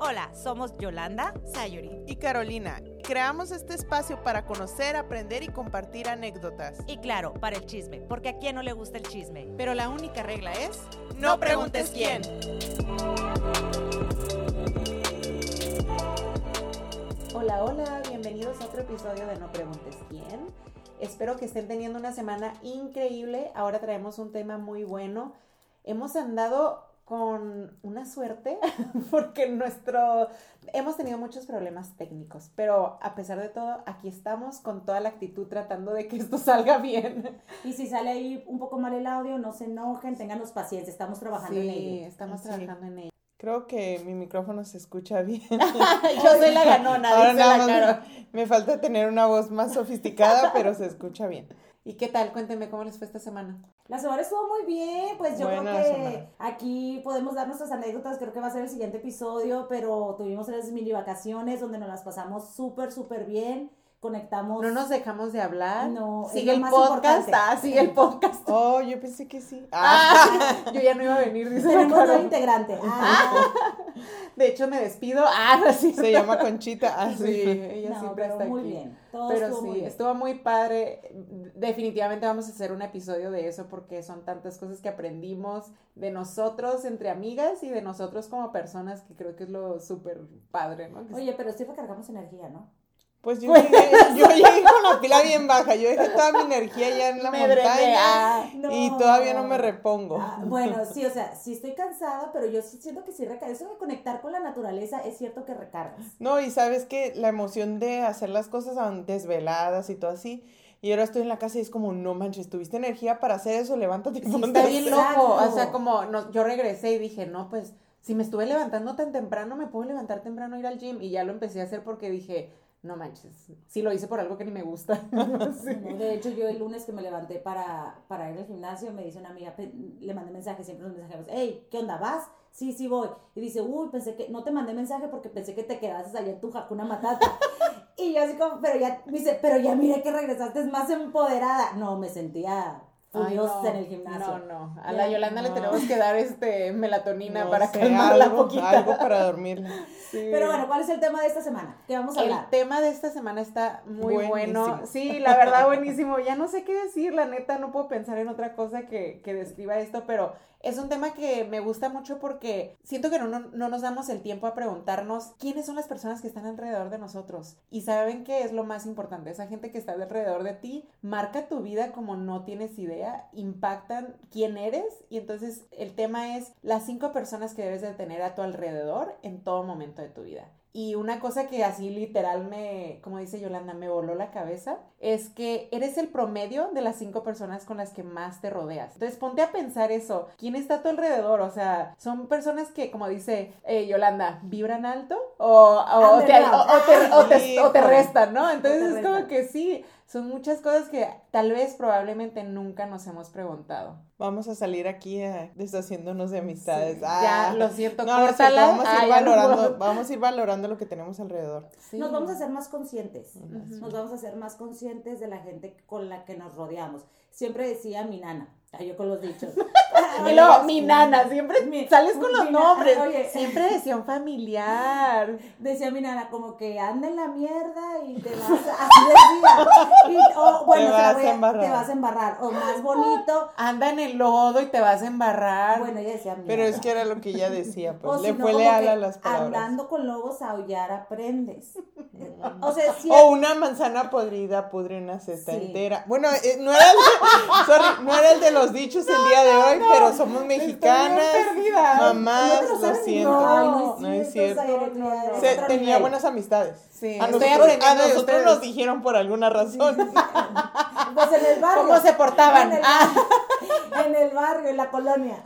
Hola, somos Yolanda, Sayuri y Carolina. Creamos este espacio para conocer, aprender y compartir anécdotas. Y claro, para el chisme, porque a quién no le gusta el chisme. Pero la única regla es, no preguntes quién. Hola, hola, bienvenidos a otro episodio de No preguntes quién. Espero que estén teniendo una semana increíble. Ahora traemos un tema muy bueno. Hemos andado con una suerte porque nuestro hemos tenido muchos problemas técnicos, pero a pesar de todo aquí estamos con toda la actitud tratando de que esto salga bien. Y si sale ahí un poco mal el audio, no se enojen, tenganos paciencia, estamos trabajando en ello. Sí, estamos trabajando en ello. Creo que mi micrófono se escucha bien. Yo soy la ganona, Ahora dice la nada Caro. más me falta tener una voz más sofisticada, pero se escucha bien. ¿Y qué tal? Cuéntenme cómo les fue esta semana. La semana estuvo muy bien, pues yo Buena creo que semana. aquí podemos dar nuestras anécdotas, creo que va a ser el siguiente episodio, pero tuvimos las mini vacaciones donde nos las pasamos súper, súper bien, conectamos. No nos dejamos de hablar. No, es sigue el podcast. Ah, sigue el podcast. Oh, yo pensé que sí. yo ya no iba a venir, dice Tenemos nuevo integrante. Ah, De hecho, me despido. Ah, no, sí. Se llama Conchita. Ah, Sí, sí. ella no, siempre está muy aquí. bien. Todo Pero estuvo sí, muy estuvo muy padre. Definitivamente vamos a hacer un episodio de eso porque son tantas cosas que aprendimos de nosotros entre amigas y de nosotros como personas que creo que es lo súper padre, ¿no? Oye, pero sí recargamos energía, ¿no? Pues yo llegué, yo llegué con la pila bien baja. Yo dejé toda mi energía ya en la Me montaña. ah. Y todavía no me repongo. Ah, bueno, sí, o sea, sí estoy cansada, pero yo sí siento que sí recarga. Eso de conectar con la naturaleza es cierto que recargas. No, y sabes que la emoción de hacer las cosas desveladas y todo así. Y ahora estoy en la casa y es como, no manches, tuviste energía para hacer eso, levántate y Sí, ponte está bien hacer". loco. O sea, como no, yo regresé y dije, no, pues si me estuve levantando tan temprano, me puedo levantar temprano a ir al gym. Y ya lo empecé a hacer porque dije, no manches, si lo hice por algo que ni me gusta. Sí. De hecho, yo el lunes que me levanté para, para ir al gimnasio, me dice una amiga, le mandé mensaje, siempre nos mensajemos, hey, ¿qué onda, vas? Sí, sí voy. Y dice, uy, pensé que, no te mandé mensaje porque pensé que te quedases allá en tu jacuna matata. y yo así como, pero ya, me dice, pero ya mire que regresaste más empoderada. No, me sentía Ay, furiosa no, en el gimnasio. No, no. A la Yolanda le tenemos que dar este melatonina No para sé, calmarla algo, poquita. algo para dormirla. Sí. Pero bueno, ¿cuál es el tema de esta semana? ¿Qué vamos a El hablar? tema de esta semana está muy bueno. Sí, la verdad, buenísimo. Ya no sé qué decir, la neta, no puedo pensar en otra cosa que, que describa esto, pero es un tema que me gusta mucho porque siento que no, no, no nos damos el tiempo a preguntarnos quiénes son las personas que están alrededor de nosotros. Y saben qué es lo más importante, esa gente que está alrededor de ti marca tu vida como no tienes idea, impactan quién eres y entonces el tema es las cinco personas que debes de tener a tu alrededor en todo momento de tu vida. Y una cosa que así literal me, como dice Yolanda, me voló la cabeza, es que eres el promedio de las cinco personas con las que más te rodeas. Entonces ponte a pensar eso. ¿Quién está a tu alrededor? O sea, son personas que, como dice eh, Yolanda, vibran alto o, o, te, o- te- o te- o te Híjole. restan, ¿no? Entonces te es como que sí, son muchas cosas que tal vez probablemente nunca nos hemos preguntado. Vamos a salir aquí eh, deshaciéndonos de amistades. Sí. Ah. Ya, lo siento, No, cierto, vamos a ir Ah, no valorando, vamos a ir valorando lo que tenemos alrededor. Sí. Nos vamos a hacer más conscientes. Nos vamos a hacer más conscientes de la gente con la que nos rodeamos. Siempre decía mi nana, ay, yo con los dichos. Y luego, mi nana, siempre Mi- sales con los mi nombres. oye. Siempre decía un familiar. Decía mi nana, como que anda en la mierda y te vas a... Y, o, bueno, Te vas a embarrar. te vas a embarrar. O más bonito. Anda en el lodo y te vas a embarrar. Bueno, ella decía Pero mierda. es que era lo que ella decía, pues le no, fue leal a las palabras. Andando con lobos a aullar aprendes. o sea, sí. O una manzana podrida pudre una cesta Sí. entera. Bueno, eh, no, era el de, sorry, no era el de los dichos el día de hoy, pero somos mexicanas. Mamás, ¿No lo siento. No es cierto. No, no, no. Se- tenía nivel. buenas amistades. Sí, a nosotros, a nosotros nos dijeron por alguna razón. Pues en el barrio. ¿Cómo se portaban? En el, Ah. en el barrio, en la colonia.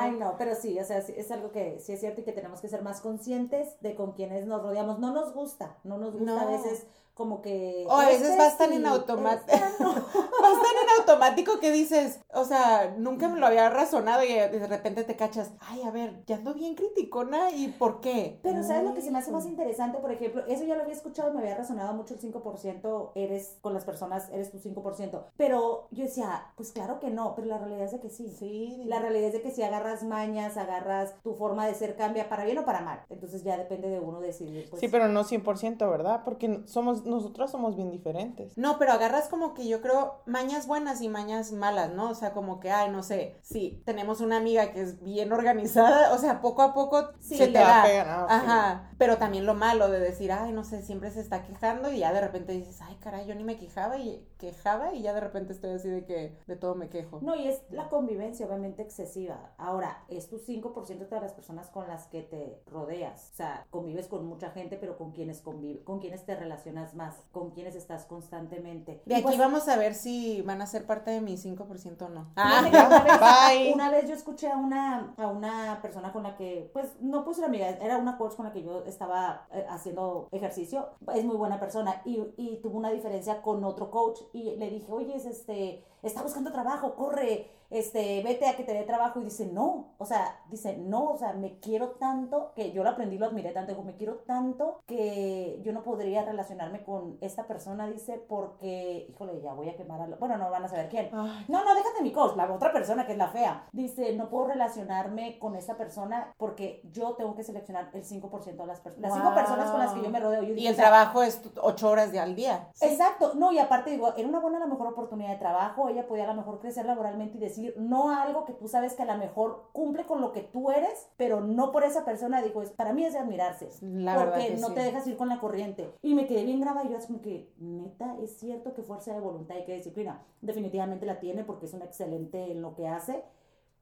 Ay, no, pero sí, o sea, sí, es algo que sí es cierto y que tenemos que ser más conscientes de con quienes nos rodeamos. No nos gusta, no nos gusta No. a veces como que... O a veces este vas tan en automático. esta no. Vas tan en automático que dices, o sea, nunca me lo había razonado y de repente te cachas, ay, a ver, ya ando bien criticona y ¿por qué? Pero ¿sabes lo que se me hace Ay, más interesante? Por ejemplo, eso ya lo había escuchado me había resonado mucho el 5%, eres con las personas, eres tu 5%. Pero yo decía, pues claro que no, pero la realidad es de que sí. Sí, La realidad es de que si agarras mañas, agarras tu forma de ser, cambia para bien o para mal. Entonces ya depende de uno decidir. Pues, Sí, pero no 100%, ¿verdad? Porque somos, nosotros somos bien diferentes. No, pero agarras como que yo creo mañas buenas y mañas malas, ¿no? O sea, como que, ay, no sé, sí, tenemos una amiga que es bien organizada, o sea, poco a poco Sí, se te te va pegando, ah. Ajá, pero también lo malo de decir, ay, no sé, siempre se está quejando y ya de repente dices, ay, caray, yo ni me quejaba y quejaba y ya de repente estoy así de que de todo me quejo. No, y es la convivencia obviamente excesiva. Ahora, es tu 5% de las personas con las que te rodeas. O sea, convives con mucha gente, pero con quienes convive, con quienes te relacionas más, con quienes estás constantemente. De Y aquí pues, vamos a ver si van a ser parte de mi 5% o no. Fíjate que una, vez, Bye. una vez yo escuché a una, a una persona con la que, pues no puse amiga, era una coach con la que yo estaba eh, haciendo ejercicio, es muy buena persona y, y tuvo una diferencia con otro coach y le dije, oye, es este, está buscando trabajo, corre, este, vete a que te dé trabajo y dice, no, o sea, dice, no, o sea, me quiero tanto, que yo lo aprendí, lo admiré tanto, dijo, me quiero tanto que yo no podría relacionarme con esta persona, dice, porque, híjole, ya voy a quemar a, lo- bueno, no van a saber quién, Ay, no, no, déjate mi coach, la otra persona que es la fea. Dice, no puedo relacionarme con esta persona porque yo tengo que seleccionar el 5% de las personas. Las cinco Wow. personas con las que yo me rodeo. Yo Y dije, el trabajo es tu- ocho horas de al día. Exacto, no, y aparte digo, era una buena a lo mejor oportunidad de trabajo, ella podía a lo mejor crecer laboralmente y decir no a algo que tú sabes que a lo mejor cumple con lo que tú eres, pero no por esa persona, digo, es, para mí es de admirarse, La porque que no sí. te dejas ir con la corriente. Y me quedé bien grabada y yo así como que, neta, es cierto que fuerza de voluntad y que disciplina, definitivamente la tiene porque es una excelente en lo que hace,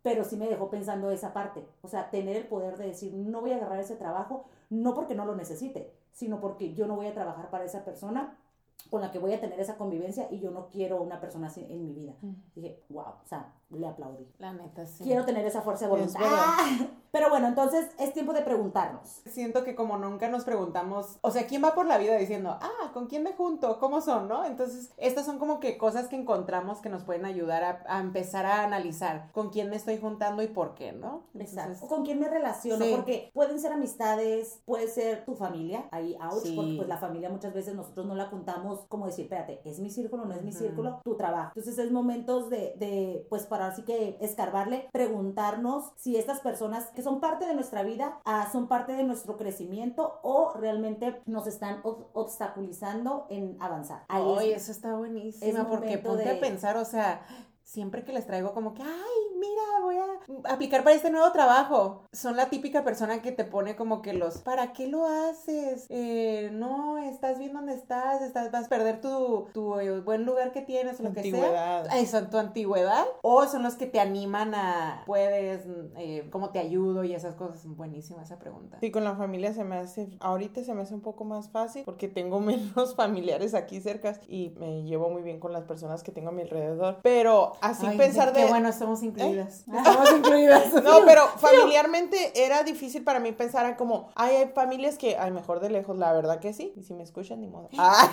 pero sí me dejó pensando esa parte, o sea, tener el poder de decir, no voy a agarrar ese trabajo, no porque no lo necesite, sino porque yo no voy a trabajar para esa persona con la que voy a tener esa convivencia y yo no quiero una persona así en mi vida. Dije, wow, o sea, le aplaudí. La neta, sí. Quiero tener esa fuerza de voluntad. ¡Ah! Pero bueno, entonces es tiempo de preguntarnos. Siento que como nunca nos preguntamos, o sea, ¿quién va por la vida diciendo, ah, ¿con quién me junto? ¿Cómo son? ¿No? Entonces, estas son como que cosas que encontramos que nos pueden ayudar a, a empezar a analizar con quién me estoy juntando y por qué, ¿no? Exacto. ¿Con quién me relaciono? Sí. Porque pueden ser amistades, puede ser tu familia, ahí ouch, Sí. porque pues la familia muchas veces nosotros no la contamos como decir, espérate, ¿es mi círculo, no es mi círculo? Tu trabajo. Entonces es momentos de, de pues para así que escarbarle, preguntarnos si estas personas que son parte de nuestra vida ah, son parte de nuestro crecimiento o realmente nos están ob- obstaculizando en avanzar. Ahí es- eso está buenísima es porque ponte de- a pensar, o sea, siempre que les traigo como que, ay, mira, voy a aplicar para este nuevo trabajo. Son la típica persona que te pone como que los, ¿para qué lo haces? Eh, no, estás bien donde estás, estás, vas a perder tu, tu eh, buen lugar que tienes o lo que sea. Eso, tu antigüedad. O son los que te animan a, puedes, eh, cómo te ayudo y esas cosas. Buenísima esa pregunta. Sí, con la familia se me hace, ahorita se me hace un poco más fácil porque tengo menos familiares aquí cerca y me llevo muy bien con las personas que tengo a mi alrededor. Pero así Ay, pensar qué de... bueno, estamos incluidas. Estamos incluidas. No, pero familiarmente era difícil para mí pensar en como, ay, hay familias que, ay, mejor de lejos, la verdad que sí. Y si me escuchan, ni modo. Ay,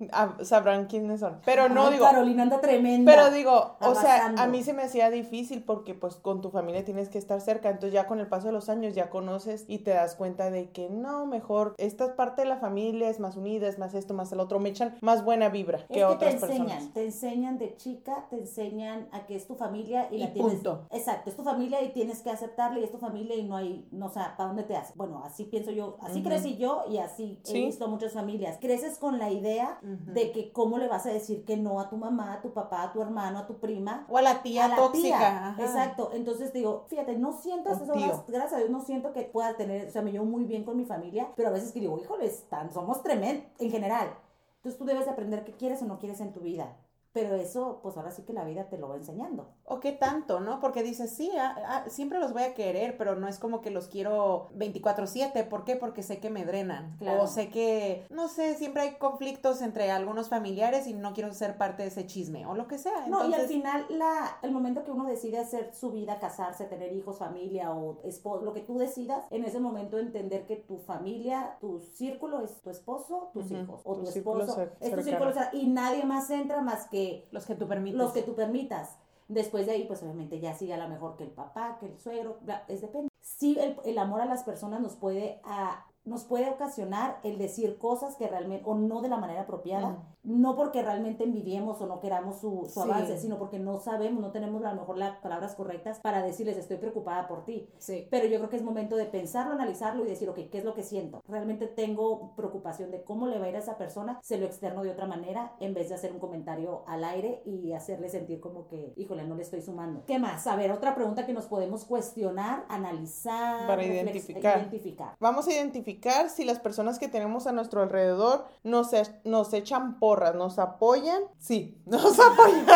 ah, sabrán quiénes son. Pero no Ay, digo, Carolina anda tremenda. pero digo, o sea, a mí se me hacía difícil porque pues con tu familia tienes que estar cerca, entonces ya con el paso de los años ya conoces y te das cuenta de que no, mejor esta es parte de la familia, es más unida, es más esto, más el otro, me echan más buena vibra Es que, que te otras enseñan, personas. te enseñan de chica, te enseñan a que es tu familia y, Y la tienes. punto. Exacto, es tu familia y tienes que aceptarla y es tu familia y no hay, no, o sea, ¿para dónde te hace? Bueno, así pienso yo, así Ujú. crecí yo y así he Sí. visto muchas familias. Creces con la idea Ujú. de que cómo le vas a decir que no a tu mamá, a tu papá, a tu hermano, a tu prima. O a la tía a la tóxica. tía. Exacto. Entonces digo, fíjate, no siento O esas tío. horas, gracias a Dios, no siento que pueda tener, o sea, me llevo muy bien con mi familia, pero a veces que digo, híjole, están, somos tremendos en general. Entonces tú debes de aprender qué quieres o no quieres en tu vida. Pero eso, pues ahora sí que la vida te lo va enseñando. O qué tanto, ¿no? Porque dices, sí, ah, ah, siempre los voy a querer, pero no es como que los quiero 24/7. ¿Por qué? Porque sé que me drenan. Claro. O sé que, no sé, siempre hay conflictos entre algunos familiares y no quiero ser parte de ese chisme o lo que sea. No, y al final, la, el momento que uno decide hacer su vida, casarse, tener hijos, familia o esposo, lo que tú decidas, en ese momento entender que tu familia, tu círculo es tu esposo, tus hijos, o tu esposo, es tu círculo cercano, y nadie más entra más que los que tú permites. los que tú permitas. Después de ahí, pues obviamente ya sigue a lo mejor que el papá, que el suegro, es depende. Sí, el, el amor a las personas nos puede, a, nos puede ocasionar el decir cosas que realmente, o no de la manera apropiada, no porque realmente envidiemos o no queramos su, su Sí. avance, sino porque no sabemos, no tenemos a lo mejor las palabras correctas para decirles estoy preocupada por ti. Sí. Pero yo creo que es momento de pensarlo, analizarlo y decir, ok, ¿qué es lo que siento? Realmente tengo preocupación de cómo le va a ir a esa persona, se lo externo de otra manera, en vez de hacer un comentario al aire y hacerle sentir como que, híjole, no le estoy sumando. ¿Qué más? A ver, otra pregunta que nos podemos cuestionar, analizar, Para identificar. identificar. Vamos a identificar si las personas que tenemos a nuestro alrededor nos, e- nos echan nos apoyan. Sí, nos apoyan.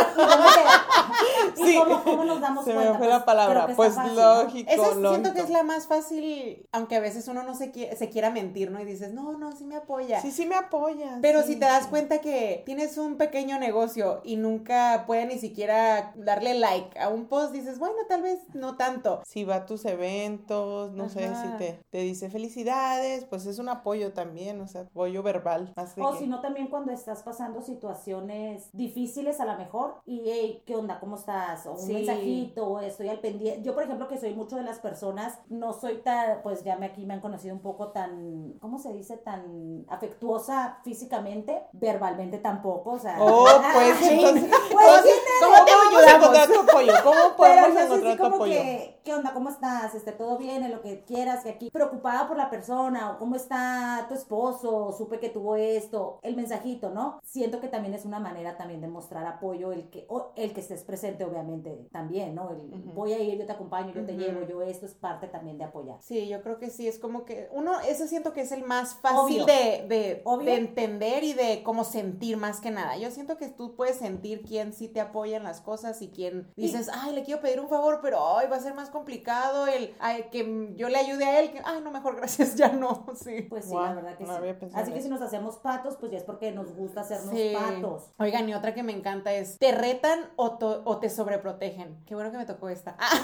¿Y, cómo, cómo nos damos Se cuenta? me fue Pues, la palabra. que Pues fácil, ¿no? lógico, Esa es- siento que es la más fácil, aunque a veces uno no se, quie- se quiera mentir, ¿no? Y dices, no, no, sí me apoya. Sí, sí me apoyan. Pero sí, si te das sí. cuenta que tienes un pequeño negocio y nunca puede ni siquiera darle like a un post, dices, bueno, tal vez no tanto. Si va a tus eventos, no sé, si te, te dice felicidades, pues es un apoyo también, o sea, apoyo verbal. más O que- si no, también cuando estás pasando situaciones difíciles a lo mejor y, hey, ¿qué onda? ¿Cómo estás? O un Sí. mensajito, o estoy al pendiente. Yo, por ejemplo, que soy mucho de las personas, no soy tan, pues ya me aquí me han conocido un poco tan, ¿cómo se dice? Tan afectuosa físicamente, verbalmente tampoco, o sea. Oh, pues entonces, Pues, ¿cómo, cómo te ¿cómo vamos a encontrar tu apoyo? ¿Cómo Pero podemos sí, encontrar sí tu como apoyo? que, ¿qué onda? ¿Cómo estás? Este, ¿Todo bien? En lo que quieras, que aquí preocupada por la persona, o cómo está tu esposo, supe que tuvo esto, el mensajito, ¿no? Siento que también es una manera también de mostrar apoyo, el que, o el que estés presente, obviamente, también, ¿no? El. Voy a ir, yo te acompaño, yo te llevo, yo esto es parte también de apoyar. Sí, yo creo que sí, es como que uno, eso siento que es el más fácil Obvio. de, de, Obvio. de entender y de cómo sentir más que nada. Yo siento que tú puedes sentir quién sí te apoya en las cosas y quién dices, ay, le quiero pedir un favor, pero ay, va a ser más complicado el ay, que yo le ayude a él, que, ay, no, mejor gracias, ya no, sí. Pues sí, la verdad que no sí. Así que si nos hacemos patos, pues ya es porque nos gusta hacernos Sí. patos. Oigan, y otra que me encanta es, ¿te retan o, o te sobreprotegen? Qué bueno que me tocó esta. Ay,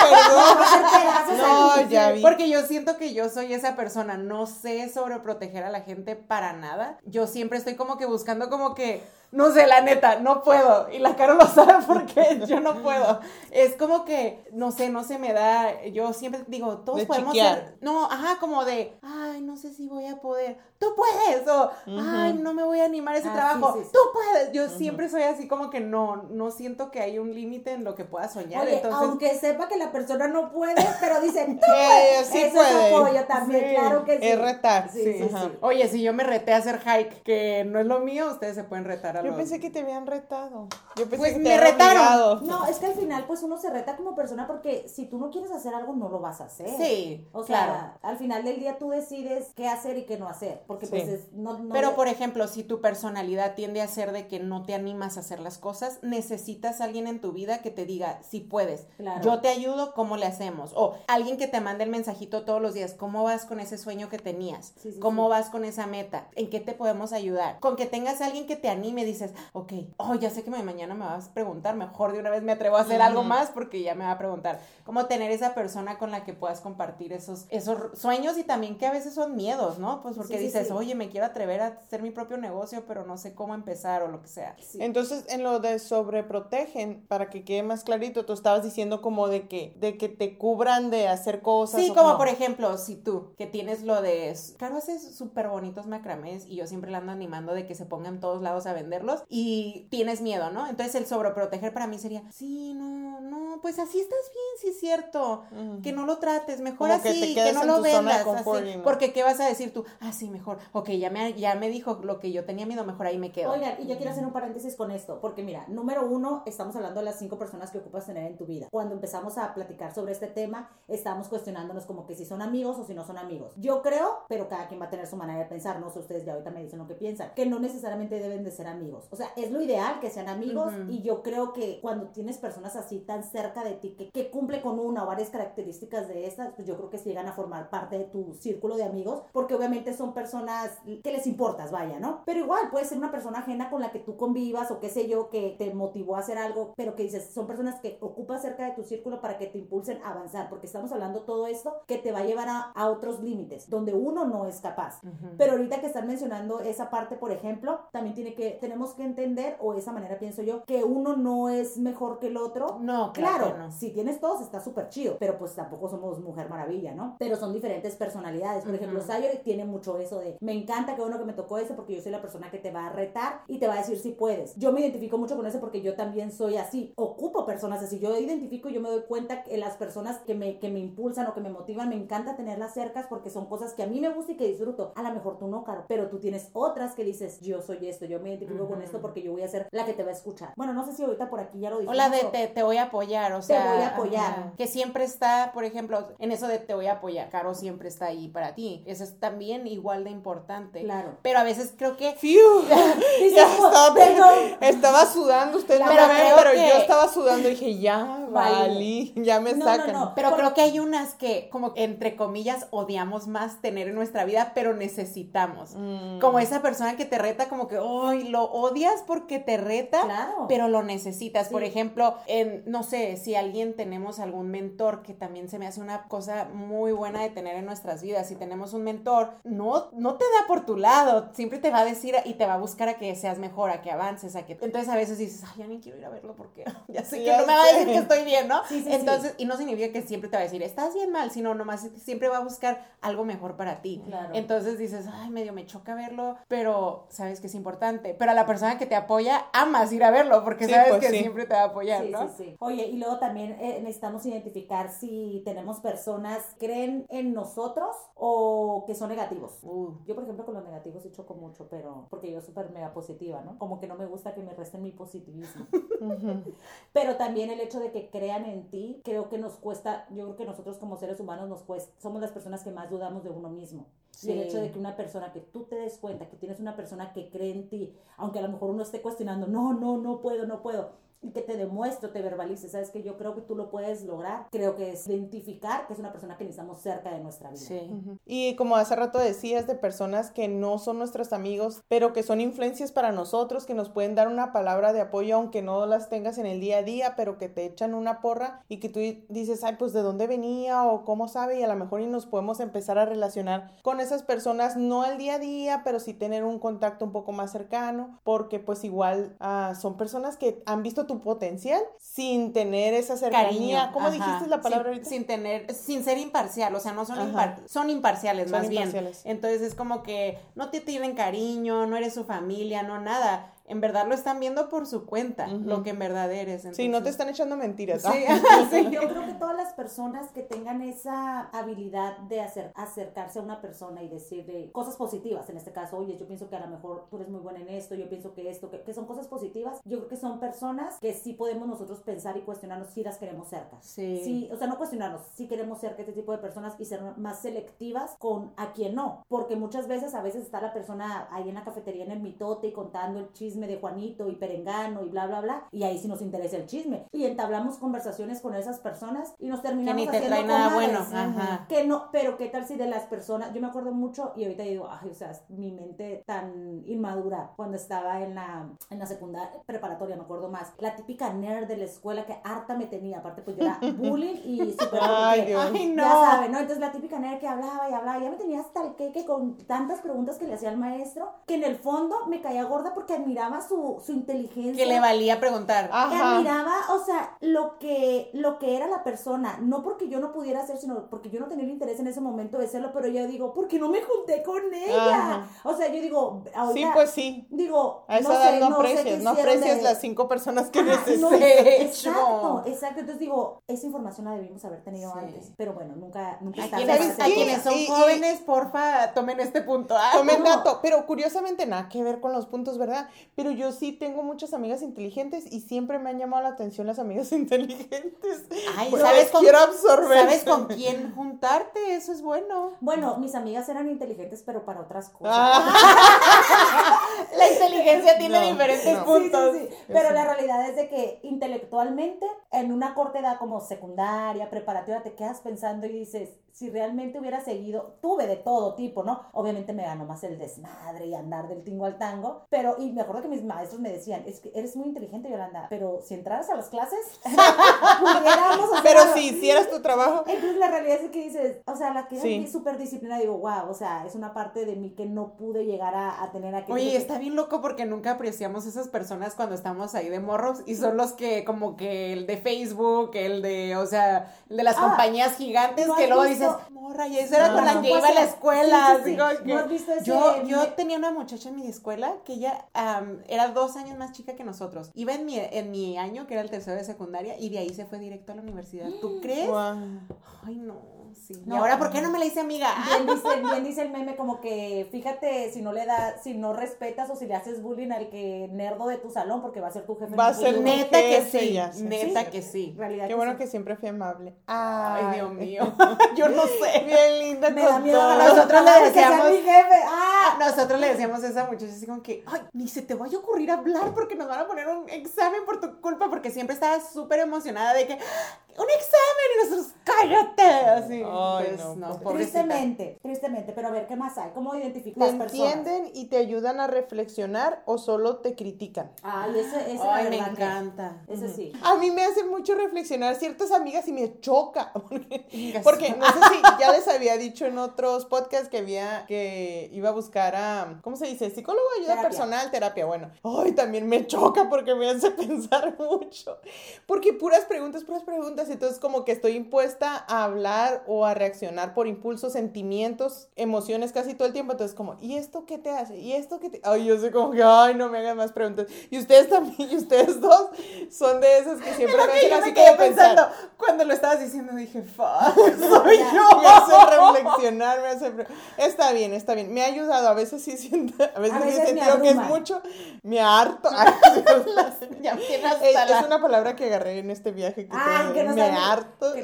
perdón. Vamos a hacer pedazos No, aquí. ya vi. Porque yo siento que yo soy esa persona, no sé sobreproteger a la gente para nada. Yo siempre estoy como que buscando como que, no sé, la neta, no puedo. Y la cara lo sabe porque yo no puedo. Es como que, no sé, no se me da, yo siempre digo, todos De podemos chiquear. ser, no, ajá, como de, ay, no sé si voy a poder, tú puedes, o, ay, no me voy a animar a ese Ah, trabajo, sí, sí, sí. tú puedes. Yo siempre soy así como que no, no siento que hay un límite en lo que pueda soñar. Oye, entonces, aunque sepa que la persona no puede, pero dice, tú Eh, puedes. sí Eso puede. es apoyo también, claro que sí. Es retar. Oye, si yo me reté a hacer hike, que no es lo mío, ustedes se pueden retar a Yo los- pensé que te habían retado. Yo pensé Pues que me te habían retaron. obligado. No, es que al final, pues uno se reta como persona porque si tú no quieres hacer algo, no lo vas a hacer. Sí, O sea, claro. al final del día tú decides qué hacer y qué no hacer. Porque Sí. pues es, no, no Pero, le- por ejemplo, si tu personalidad tiende a ser de que no te animas a hacer las cosas, necesitas a alguien en tu vida que te diga, si puedes, Claro. yo te ayudo, ¿cómo le hacemos? O alguien que te mande el mensajito todos los días, ¿cómo vas con ese sueño que tenías? Sí, sí, ¿Cómo sí. vas con esa meta? ¿En qué te podemos ayudar? Con que tengas a alguien que te anime, dices, ok, oh, ya sé que mañana me vas a preguntar, mejor de una vez me atrevo a hacer algo Ujú. más porque ya me va a preguntar. ¿Cómo tener esa persona con la que puedas compartir esos, esos sueños y también que a veces son miedos, ¿no? Pues porque Sí, sí, dices, sí. oye, me quiero atrever a hacer mi propio negocio, pero no sé cómo empezar o lo que sea. Sí. Entonces, en lo de sobreprotegen, para que quede más clarito, tú estabas diciendo como de que, de que te cubran de hacer cosas. Sí, o como no. por ejemplo, si tú, que tienes lo de, Caro hace súper bonitos macramés y yo siempre la ando animando de que se pongan todos lados a y tienes miedo, ¿no? Entonces el sobreproteger para mí sería, sí, no, no, pues así estás bien, sí es cierto, que no lo trates, mejor Como que así, que, quedes no lo vendas, así, no. porque que, ¿qué vas a decir tú? Ah, sí, mejor. Ok, ya me, ya me dijo lo que yo tenía miedo, mejor ahí me quedo. Oigan, y yo quiero hacer un paréntesis con esto, porque mira, número uno, estamos hablando de las cinco personas que ocupas tener en tu vida. Cuando empezamos a platicar sobre este tema, estamos cuestionándonos como que si son amigos o si no son amigos. Yo creo, pero cada quien va a tener su manera de pensar, no sé, ustedes ya ahorita me dicen lo que piensan, que no necesariamente deben de ser amigos. O sea, es lo ideal que sean amigos y yo creo que cuando tienes personas así tan cerca de ti, que, que cumple con una o varias características de estas, pues yo creo que llegan a formar parte de tu círculo de amigos, porque obviamente son personas que les importas, vaya, ¿no? Pero igual puede ser una persona ajena con la que tú convivas o qué sé yo, que te motivó a hacer algo, pero que dices, son personas que ocupas cerca de tu círculo para que te impulsen a avanzar, porque estamos hablando todo esto que te va a llevar a, a otros límites, donde uno no es capaz. Ujú. Pero ahorita que están mencionando esa parte, por ejemplo, también tiene que, tenemos que entender, o esa manera pienso yo, que uno no es mejor que el otro. No, claro, Claro, no. si tienes todos está súper chido, pero pues tampoco somos mujer maravilla, ¿no? Pero son diferentes personalidades. Por ejemplo. Sayori tiene mucho eso de, me encanta que bueno que me tocó ese porque yo soy la persona que te va a retar y te va a decir si puedes. Yo me identifico mucho con eso porque yo también soy así. Ocupo personas así. Yo identifico y yo me doy cuenta que las personas que me, que me impulsan o que me motivan, me encanta tenerlas cercas porque son cosas que a mí me gusta y que disfruto. A lo mejor tú no, Caro, pero tú tienes otras que dices, yo soy esto, yo me identifico con esto porque yo voy a ser la que te va a escuchar. Bueno, no sé si ahorita por aquí ya lo O dijimos. la de te, te voy a apoyar, o sea. voy a apoyar. ajá, que siempre está, por ejemplo, en eso de te voy a apoyar. Caro siempre está ahí para ti. Eso es también igual de importante. Claro. Pero a veces creo que. Fiu. Ya "Oh, estaba, tengo- estaba sudando, ustedes no Pero me ven, pero que- yo estaba sudando y dije, ya, Vale. valí, ya me No, sacan. no. Pero Por- creo que hay unas que, como entre comillas, odiamos más tener en nuestra vida, pero necesitamos. Mm. Como esa persona que te reta, como que, ¡ay! Lo odias porque te reta, Claro. pero lo necesitas. Por ejemplo, en, no sé, si alguien tenemos algún mentor, que también se me hace una cosa muy buena de tener en nuestras vidas. Si tenemos un mentor, no, no te da por tu lado, siempre te va a decir y te va a buscar a que seas mejor, a que avances, a que... Entonces a veces dices, ay, ya ni quiero ir a verlo porque ya sé Sí, que ya no me va a decir que estoy bien, ¿no? Sí, sí, sí. Entonces, y no significa que siempre te va a decir, estás bien mal, sino nomás siempre va a buscar algo mejor para ti. Claro. Entonces dices, ay, medio me choca verlo, pero sabes que es importante. Pero a la persona que te apoya, amas ir a verlo porque Sí, sabes pues que sí. siempre te va a apoyar, Sí, ¿no? sí, sí. Oye, y luego también eh, necesitamos identificar si tenemos personas que creen en nosotros o que son negativos. Uh, Yo, por ejemplo, con los negativos sí choco mucho, pero porque yo súper mega positiva, ¿no? Como que no me gusta que me resten mi positivismo. Pero también el hecho de que crean en ti, creo que nos cuesta, yo creo que nosotros como seres humanos nos cuesta, somos las personas que más dudamos de uno mismo. Y el Sí. hecho de que una persona, que tú te des cuenta que tienes una persona que cree en ti, aunque a lo mejor uno esté cuestionando, no, no, no puedo, no puedo, y que te demuestre, te verbalice, sabes que yo creo que tú lo puedes lograr, creo que es identificar que es una persona que necesitamos cerca de nuestra vida. sí. Y como hace rato decías, de personas que no son nuestros amigos, pero que son influencias para nosotros, que nos pueden dar una palabra de apoyo, aunque no las tengas en el día a día, pero que te echan una porra y que tú dices, ay, pues de dónde venía o cómo sabe, y a lo mejor y nos podemos empezar a relacionar con esas personas, no al día a día, pero sí tener un contacto un poco más cercano, porque pues igual ah, son personas que han visto tu potencial sin tener esa cercanía. Cariño. ¿Cómo ajá. dijiste la palabra sin, ahorita? sin tener, sin ser imparcial, o sea, no son, impar- son imparciales Son más bien. imparciales. Entonces es como que no te tienen cariño, no eres su familia, no nada. En verdad lo están viendo por su cuenta, Ujú. lo que en verdad eres. Sí, no te entonces- están echando mentiras. Sí, Ah. sí. Yo creo que todas las personas que tengan esa habilidad de hacer, acercarse a una persona y decirle cosas positivas, en este caso, oye, yo pienso que a lo mejor tú eres muy buena en esto, yo pienso que esto, que, que son cosas positivas, yo creo que son personas que sí podemos nosotros pensar y cuestionarnos si las queremos cerca. Sí. Sí, o sea, no cuestionarnos, si queremos cerca este tipo de personas y ser más selectivas con a quien no, porque muchas veces, a veces está la persona ahí en la cafetería en el mitote y contando el chisme de Juanito y Perengano y bla, bla, bla, y ahí sí nos interesa el chisme. Y entablamos conversaciones con esas personas y nos Que terminamos ni te haciendo trae nada bueno. Ajá. Que no, pero qué tal si de las personas, yo me acuerdo mucho y ahorita digo, ay, o sea, mi mente tan inmadura cuando estaba en la, en la secundaria, preparatoria, me acuerdo más, la típica nerd de la escuela que harta me tenía, aparte pues yo era bullying y súper Ay, Dios. Ay, no. ya saben, ¿no? Entonces la típica nerd que hablaba y hablaba, ya me tenía hasta el queque con tantas preguntas que le hacía al maestro, que en el fondo me caía gorda porque admiraba admiraba su, su inteligencia. Que le valía preguntar. Ah. Que Ajá. admiraba, o sea, lo que, lo que era la persona, no porque yo no pudiera hacer, sino porque yo no tenía el interés en ese momento de serlo, pero yo digo, porque no me junté con ella. Ajá. O sea, yo digo, Sí, ahorita, pues sí. digo, A esa no edad sé, no no sé qué aprecias, no hicieron aprecias de- las cinco personas que Ajá, no, exacto, exacto. Entonces digo, esa información la debimos haber tenido Sí. antes. Pero bueno, nunca, nunca está quienes, para ¿Sabes a quienes son Y- y- jóvenes, porfa, tomen este punto. Ah, Tomen ¿cómo? dato, pero curiosamente nada que ver con los puntos, ¿verdad? Pero yo sí tengo muchas amigas inteligentes y siempre me han llamado la atención las amigas inteligentes. Ay, Pero ¿sabes con, quiero absorber. ¿sabes con quién juntarte? Eso es bueno. Bueno, mis amigas eran inteligentes, pero para otras cosas. Ah, La inteligencia tiene No, diferentes no. Sí, puntos. sí, sí. Pero Eso. la realidad es de que intelectualmente, en una corta edad como secundaria, preparativa, te quedas pensando y dices, si realmente hubiera seguido, tuve de todo tipo, ¿no? Obviamente me ganó más el desmadre y andar del tingo al tango, pero, y me acuerdo que mis maestros me decían, es que eres muy inteligente, Yolanda, pero si entraras a las clases, pudiéramos hacer pero algo". si hicieras tu trabajo. Entonces la realidad es que dices, o sea, la que Sí. súper disciplinada, digo, wow, o sea, es una parte de mí que no pude llegar a, a tener aquí. Oye, está bien loco porque nunca apreciamos esas personas cuando estamos ahí de morros y son los que como que el de Facebook, el de, o sea, el de las Ah, compañías gigantes ¿no que luego visto? dices, morra, y esa era con la no que iba a la escuela. Sí, sí, así sí. como que- ¿No has visto ese yo, yo tenía una muchacha en mi escuela que ella era dos años más chica que nosotros. Iba en mi, en mi año, que era el tercero de secundaria, y de ahí se fue directo a la universidad. ¿Tú crees? Guau. Ay, no, sí. ¿Y No, ahora por no. qué no me la hice amiga? Bien dice, bien dice el meme como que fíjate si no le da, si no respetas o si le haces bullying al que nerdo de tu salón porque va a ser tu jefe. Va a ser futuro. Neta que sí, sé. neta Sí. que sí. Realidad Qué bueno sí. que siempre fui amable. Ay, Dios mío. Yo no sé. Bien linda Me da miedo Nosotros otro le que sea decíamos- mi jefe. ¡Ah! Nosotros le decíamos a esa muchacha así como que, ay, ni se te vaya a ocurrir hablar porque nos van a poner un examen por tu culpa, porque siempre estaba súper emocionada de que, "¡Ah, un examen, y nosotros, cállate, así. Ay, Entonces, no, no, pues. Tristemente, tristemente, pero a ver qué más hay, cómo ¿Te identificas personas. entienden y te ayudan a reflexionar o solo te critican? Ay, ese, ese Ay, me encanta. Ese sí. A mí me hace mucho reflexionar ciertas amigas y me choca. Porque, no sé si ya les había dicho en otros podcasts que había que iba a buscar a, ¿cómo se dice? Psicólogo, ayuda Terapia. personal, terapia. Bueno, ay, también me choca porque me hace pensar mucho. Porque puras preguntas, puras preguntas. Entonces, como que estoy impuesta a hablar o a reaccionar por impulsos, sentimientos, emociones casi todo el tiempo. Entonces, como, ¿y esto qué te hace? ¿Y esto qué te.? Ay, yo sé como que, ay, no me hagan más preguntas. Y ustedes también, y ustedes dos son de esas que siempre me hacen así me quedé como pensar. pensando, cuando lo estabas diciendo dije, fuck, soy Ya. yo. Me hace reflexionar, me hace... Está bien, está bien. Me ha ayudado. A veces sí siento... A veces, A sí veces me sentido que es mucho. Me harto. Ay, Ya me tienes es, es una palabra que agarré en este viaje. Que tuve. No me en harto.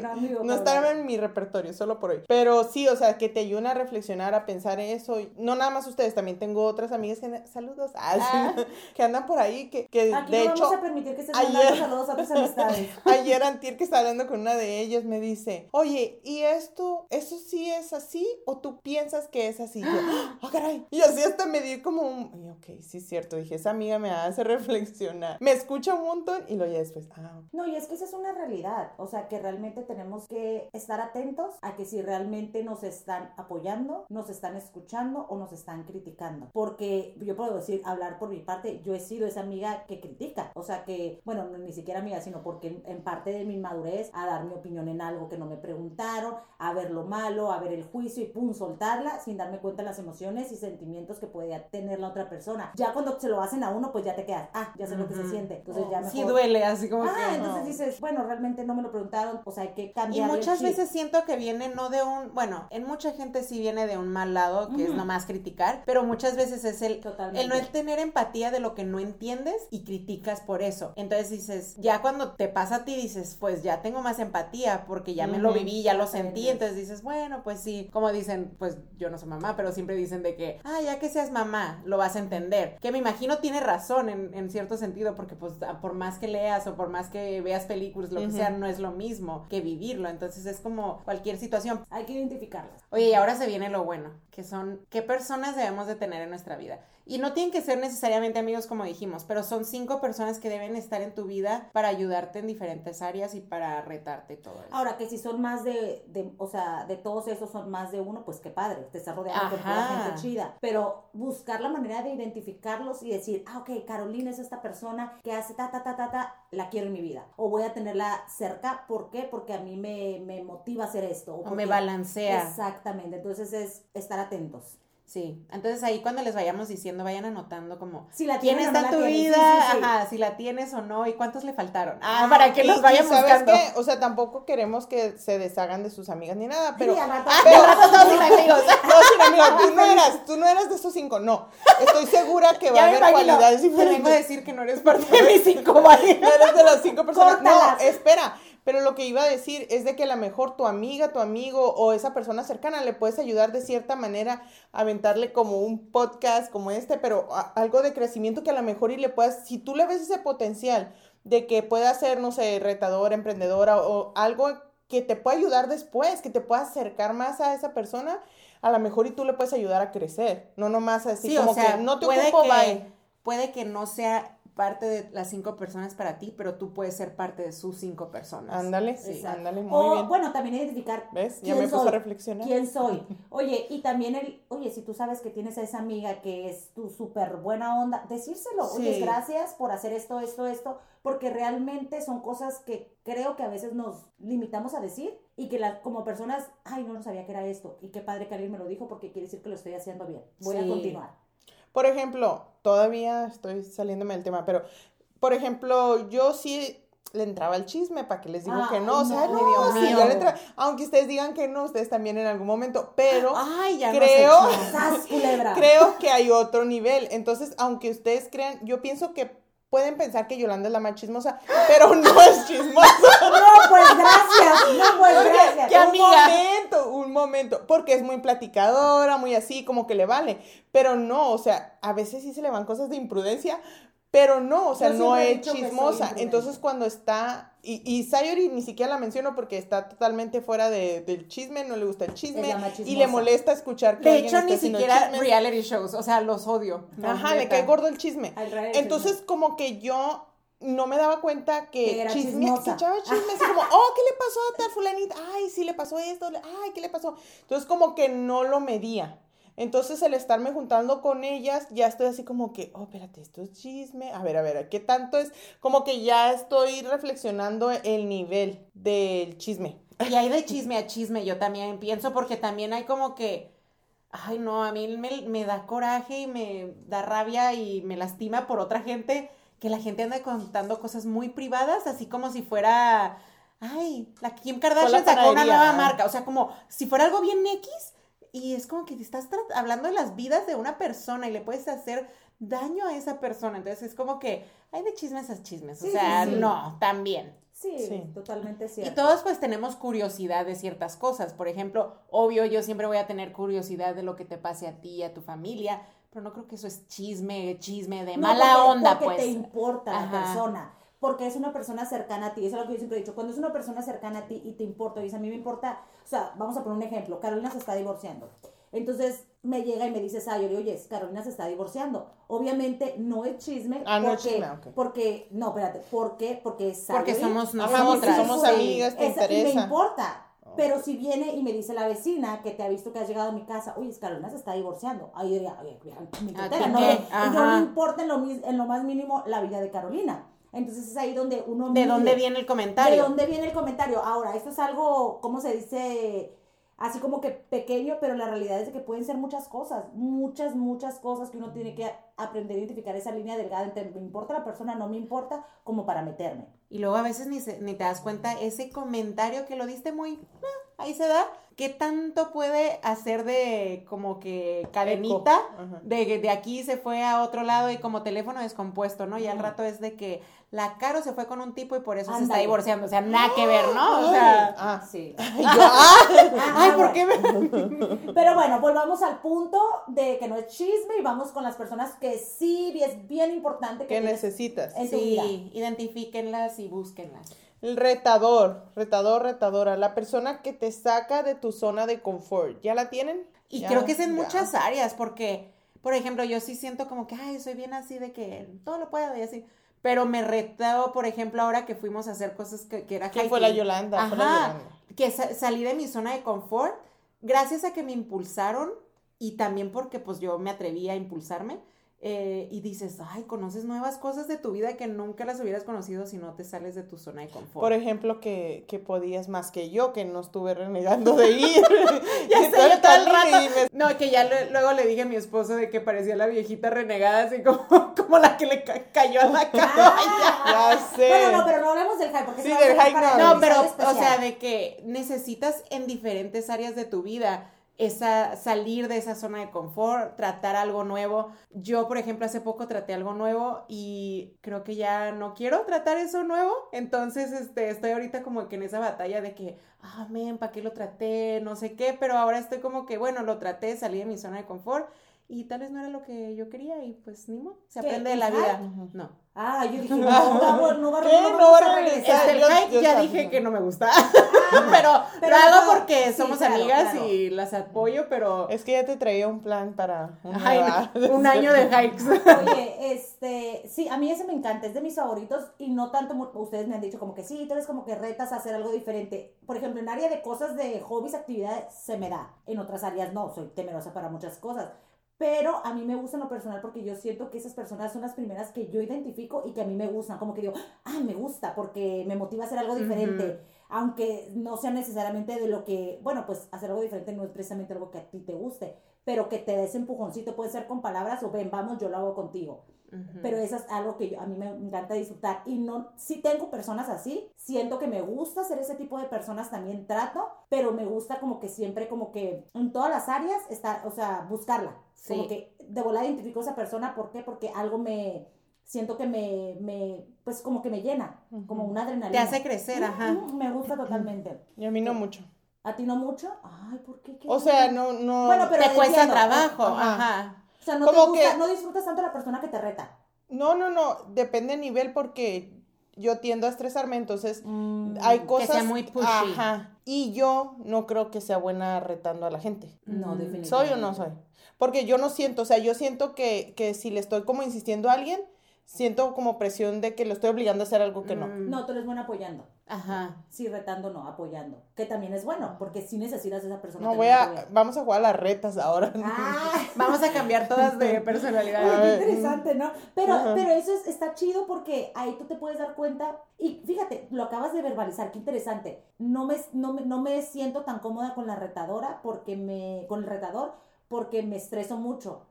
no en estaba en mi repertorio, solo por hoy. Pero sí, o sea, que te ayudan a reflexionar, a pensar eso. Y No nada más ustedes, también tengo otras amigas que... Saludos. Ah, Ah. que andan por ahí, que, que Aquí de no hecho... vamos a permitir que estés ayer- saludos a tus amistades. Ayer Antier que estaba hablando con una de ellas me dice, oye, ¿y esto, eso sí es así o tú piensas que es así? Y yo, ah, caray. Y así hasta me di como un, y ok, sí es cierto. Dije, esa amiga me hace reflexionar. Me escucha un montón y luego ya después, ah. No, y es que esa es una realidad, o sea, que realmente tenemos que estar atentos a que si realmente nos están apoyando, nos están escuchando o nos están criticando. Porque yo puedo decir, hablar por mi parte, yo he sido esa amiga que critica, o sea, que, bueno, no, ni siquiera amiga, sino porque en, en parte de mi madurez, a dar mi opinión en algo que no me preguntaron, a ver lo malo, a ver el juicio y pum, soltarla sin darme cuenta de las emociones y sentimientos que podía tener la otra persona. Ya cuando se lo hacen a uno, pues ya te quedas, ah, ya sé lo que se siente. Entonces ya mejor... Sí duele, así como Ah, que... entonces no. dices, bueno, realmente no me lo preguntaron, o sea, hay que Y cambiar. muchas veces siento que viene no de un, bueno, en mucha gente sí viene de un mal lado, que es nomás criticar, pero muchas veces es el, Totalmente. el no tener empatía de lo que no entiendes y criticas por eso. Entonces dices, ya cuando te pasa a ti dices, pues ya tengo más empatía porque ya me lo viví, ya lo sentí, entonces dices, bueno, pues sí, como dicen, pues yo no soy mamá, pero siempre dicen de que, ah, ya que seas mamá, lo vas a entender. Que me imagino tiene razón en, en cierto sentido, porque pues por más que leas o por más que veas películas, lo que sea, no es lo mismo que vivirlo. Entonces es como cualquier situación. Hay que identificarlas. Oye, y ahora se viene lo bueno, que son qué personas debemos de tener en nuestra vida. Y no tienen que ser necesariamente amigos como dijimos, pero son cinco personas que deben estar en tu vida para ayudarte en diferentes áreas y para retarte todo eso. Ahora, que si son más de, de, o sea, de todos esos son más de uno, pues qué padre, te estás rodeando con gente chida. Pero buscar la manera de identificarlos y decir, ah, ok, Carolina es esta persona que hace ta, ta, ta, ta, ta, la quiero en mi vida. O voy a tenerla cerca, ¿por qué? Porque a mí me, me motiva a hacer esto. O me porque- balancea. Exactamente, entonces es estar atentos. Sí, entonces ahí cuando les vayamos diciendo, vayan anotando como Si la quién está no tu tienen. vida, Sí, sí, sí. ajá, si la tienes o no y cuántos le faltaron. Ah, Ah, para que los vayan ¿sabes buscando. qué? O sea, tampoco queremos que se deshagan de sus amigas ni nada, pero... Sí, al rato- pero- rato todos sin amigos. No, sin amigos, tú no eras, tú no eras de esos cinco, no. Estoy segura que va a haber cualidades te vengo a diferentes. decir que no eres parte de mis cinco vaya. No eres de las cinco personas. Córtalas. No, espera. Pero lo que iba a decir es de que a lo mejor tu amiga, tu amigo o esa persona cercana le puedes ayudar de cierta manera a aventarle como un podcast como este, pero a- algo de crecimiento que a lo mejor y le puedas, si tú le ves ese potencial de que pueda ser, no sé, retadora, emprendedora o algo que te pueda ayudar después, que te pueda acercar más a esa persona, a lo mejor y tú le puedes ayudar a crecer, no nomás así Sí, como o sea, que no te puede ocupo, que, bye. puede que no sea parte de las cinco personas para ti, pero tú puedes ser parte de sus cinco personas. Ándale, Sí. Ándale, muy o, bien. bueno, también identificar ¿Ves? Ya quién me puse soy, a reflexionar. quién soy. Oye, y también el, oye, si tú sabes que tienes a esa amiga que es tu súper buena onda, decírselo, oye, Sí. gracias por hacer esto, esto, esto, porque realmente son cosas que creo que a veces nos limitamos a decir y que la, como personas, ay, no, no sabía que era esto, y qué padre que alguien me lo dijo porque quiere decir que lo estoy haciendo bien. Voy a Sí. continuar. Por ejemplo, todavía estoy saliéndome del tema, pero, por ejemplo, yo sí le entraba el chisme, para que les digo que no, o sea, no, Dios sí, mío. le aunque ustedes digan que no, ustedes también en algún momento, pero Ay, ya creo- creo que hay otro nivel, entonces, aunque ustedes crean, yo pienso que pueden pensar que Yolanda es la más chismosa, pero no es chismosa. No, pues gracias, no, pues gracias. qué un amiga. momento, un momento, porque es muy platicadora, muy así, como que le vale, pero no, o sea, a veces sí se le van cosas de imprudencia, pero no, o sea, Yo no es chismosa. Entonces cuando está, y, y Sayori ni siquiera la menciono porque está totalmente fuera de- del chisme, no le gusta el chisme, y le molesta escuchar que De hecho, ni siquiera chismes. reality shows, o sea, los odio. Ajá, le cae gordo el chisme. Entonces, como que yo no me daba cuenta que, Que era chisme, chismosa. que echaba chisme, así como, oh, ¿qué le pasó a tal fulanita? Ay, sí le pasó esto, ay, ¿qué le pasó? Entonces, como que no lo medía. Entonces, el estarme juntando con ellas, ya estoy así como que, oh, espérate, esto es chisme. A ver, a ver, ¿qué tanto es? Como que ya estoy reflexionando el nivel del chisme. Y hay de chisme a chisme, yo también pienso, porque también hay como que, ay no, a mí me, me da coraje y me da rabia y me lastima por otra gente, que la gente anda contando cosas muy privadas, así como si fuera, ay, la Kim Kardashian la sacó una nueva marca, o sea, como si fuera algo bien X, y es como que te estás tra- hablando de las vidas de una persona y le puedes hacer daño a esa persona, entonces es como que hay de chismes a chismes, Sí, o sea, sí, sí. no, también. Sí, Sí. totalmente cierto. Y todos pues tenemos curiosidad de ciertas cosas. Por ejemplo, obvio, yo siempre voy a tener curiosidad de lo que te pase a ti, a tu familia, pero no creo que eso es chisme, chisme de No, mala porque- onda, porque pues. te importa la persona. Porque es una persona cercana a ti. Eso es lo que yo siempre he dicho. Cuando es una persona cercana a ti y te importa, y dice, a mí me importa. O sea, vamos a poner un ejemplo. Carolina se está divorciando. Entonces me llega y me dice, Sayori, oye, Carolina se está divorciando. Obviamente no es chisme. Ah, no es porque, chisme, ok. Porque, no, espérate. ¿Por qué? Porque es Porque somos porque nosotras. somos amigas, te esa- Y me importa. Pero si viene y me dice la vecina que te ha visto que has llegado a mi casa, oye, Carolina se está divorciando. Ahí diría, oye, mi ¿A tutela, ti no, no le importa en lo, en lo más mínimo la vida de Carolina. Entonces es ahí donde uno... ¿De mide dónde viene el ¿De comentario? dónde viene el comentario? Ahora, esto es algo, ¿cómo se dice? Así como que pequeño, pero la realidad es de que pueden ser muchas cosas, muchas, muchas cosas que uno tiene que aprender a identificar esa línea delgada entre me importa la persona, no me importa, como para meterme. Y luego a veces ni, se- ni te das cuenta ese comentario que lo diste muy, ah, ahí se da, ¿qué tanto puede hacer de como que cadenita? De, de aquí se fue a otro lado y como teléfono descompuesto, ¿no? Y al rato es de que la Caro se fue con un tipo y por eso se está divorciando. O sea, nada que ver, ¿no? O sea, Ah, Sí. yo, ah, ay, ¿por qué me... Pero bueno, volvamos al punto de que no es chisme y vamos con las personas que sí y es bien importante que ¿qué tienes necesitas? en tu vida. Sí, identifíquenlas y búsquenlas. El retador, retador, retadora, la persona que te saca de tu zona de confort. ¿Ya la tienen? Y Ya, creo que es en ya. muchas áreas, porque, por ejemplo, yo sí siento como que, ay, soy bien así de que todo lo puedo y así. Pero me retó, por ejemplo, ahora que fuimos a hacer cosas que, que era ¿Quién fue la. Yolanda? Fue la Ajá, Yolanda. que sa- salí de mi zona de confort gracias a que me impulsaron y también porque pues yo me atreví a impulsarme, eh, y dices, ay, conoces nuevas cosas de tu vida que nunca las hubieras conocido si no te sales de tu zona de confort. Por ejemplo, que, que podías más que yo, que no estuve renegando de ir. ya sé, el camino rato. me- No, que ya luego le dije a mi esposo de que parecía la viejita renegada, así como, como la que le ca- cayó a la caballa. Ah, Ya sé. Bueno, no, pero no hablemos del hype, porque Sí, del para no. pero, o sea, de que necesitas en diferentes áreas de tu vida esa, salir de esa zona de confort, tratar algo nuevo. Yo, por ejemplo, hace poco traté algo nuevo y creo que ya no quiero tratar eso nuevo. Entonces, este, estoy ahorita como que en esa batalla de que, ah, men, ¿para qué lo traté? No sé qué, pero ahora estoy como que, bueno, lo traté, salí de mi zona de confort y tal vez no era lo que yo quería y pues ni modo, se aprende de la ¿El vida. No. Ah, yo dije, no, no, va- no, va- ¿Qué? no, No va a a regresar. Este, el yo- hype yo ya dije que no me gusta, pero, pero lo hago no, porque sí, somos claro, amigas claro. y las apoyo, pero Es que ya te traía un plan para Ay, un año de hikes. Oye, este, sí, a mí ese me encanta, es de mis favoritos y no tanto, ustedes me han dicho como que sí, tú eres como que retas a hacer algo diferente. Por ejemplo, en área de cosas de hobbies, actividades, se me da. En otras áreas no, soy temerosa para muchas cosas. Pero a mí me gusta en lo personal porque yo siento que esas personas son las primeras que yo identifico y que a mí me gustan. Como que digo, ah, me gusta porque me motiva a hacer algo diferente. Aunque no sea necesariamente de lo que, bueno, pues hacer algo diferente no es precisamente algo que a ti te guste, pero que te des empujoncito, puede ser con palabras o ven, vamos, yo lo hago contigo. Pero eso es algo que yo- a mí me encanta disfrutar. Y no, si tengo personas así, siento que me gusta ser ese tipo de personas, también trato, pero me gusta como que siempre, como que en todas las áreas, está, o sea, buscarla. Sí. Como que de volada identifico a esa persona, ¿por qué? Porque algo me, siento que me, me pues como que me llena, como una adrenalina. Te hace crecer, ajá. Me gusta totalmente. Y a mí no mucho. ¿A ti no mucho? Ay, ¿por qué? ¿Qué O sea, no, no. Bueno, pero Te cuesta entiendo. trabajo, Ajá. ajá. O sea, no, te gusta, que- no disfrutas tanto la persona que te reta. No, no, no. Depende del nivel porque yo tiendo a estresarme, entonces Mm, hay cosas. sea muy pushy. Ajá. Y yo no creo que sea buena retando a la gente. No, Mm, definitivamente. ¿Soy o no soy? Porque yo no siento, o sea, yo siento que, que si le estoy como insistiendo a alguien, siento como presión de que lo estoy obligando a hacer algo que no. Mm, No, tú eres buena apoyando. Ajá. Sí, retando no, apoyando. Que también es bueno, porque si necesitas a esa persona. No, voy a, vamos a jugar a las retas ahora. Ah, Vamos a cambiar todas de Ay, personalidad. qué interesante, ¿no? Pero, Ajá. pero eso es- está chido porque ahí tú te puedes dar cuenta. Y fíjate, lo acabas de verbalizar, qué interesante. No me, no me, no me siento tan cómoda con la retadora porque me, con el retador, porque me estreso mucho.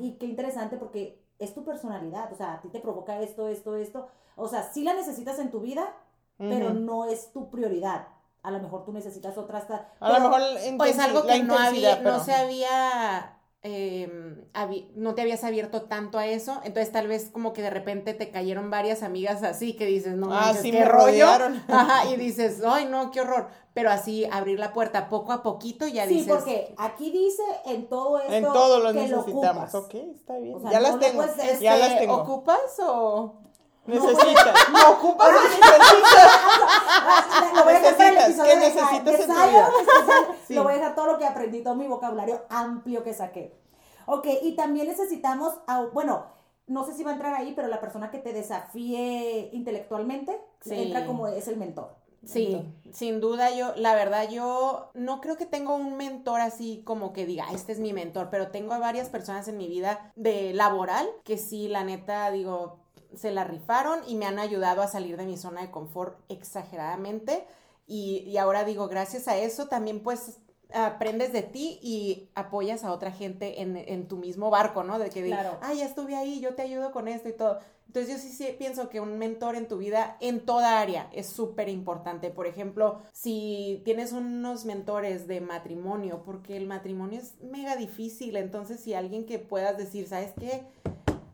Y qué interesante porque es tu personalidad, o sea, a ti te provoca esto, esto, esto. O sea, sí la necesitas en tu vida, pero no es tu prioridad. A lo mejor tú necesitas otra hasta... A lo mejor Pues algo que no había, no se había, eh, habi- no te habías abierto tanto a eso, entonces tal vez como que de repente te cayeron varias amigas así que dices, no Ah, manches, sí, qué me rollo. rodearon. Ajá, y dices, ay, no, qué horror. Pero así abrir la puerta poco a poquito ya Sí, dices, porque aquí dice en todo esto En todo lo que necesitamos. ocupas. ok, está bien. O sea, ya no las tengo. puedes- Ya las este, tengo. ¿Ocupas o...? Necesitas. No ocupas o necesitas. Ah, Lo voy a dejar para el Necesitas, episodio ¿qué de necesitas de en tu Zion vida? especial. Sí. Lo voy a dejar todo lo que aprendí, todo mi vocabulario amplio que saqué. Ok, y también necesitamos, a- bueno, no sé si va a entrar ahí, pero la persona que te desafíe intelectualmente Sí. entra como es el mentor. Sí, sin duda yo, la verdad yo no creo que tengo un mentor así como que diga, este es mi mentor, pero tengo a varias personas en mi vida de laboral que sí, la neta, digo, se la rifaron y me han ayudado a salir de mi zona de confort exageradamente y, y ahora digo, gracias a eso también pues aprendes de ti y apoyas a otra gente en, en tu mismo barco, ¿no? De que diga, Claro. ay, ya estuve ahí, yo te ayudo con esto y todo. Entonces yo sí, sí pienso que un mentor en tu vida, en toda área, es súper importante. Por ejemplo, si tienes unos mentores de matrimonio, porque el matrimonio es mega difícil, entonces si alguien que puedas decir, ¿sabes qué?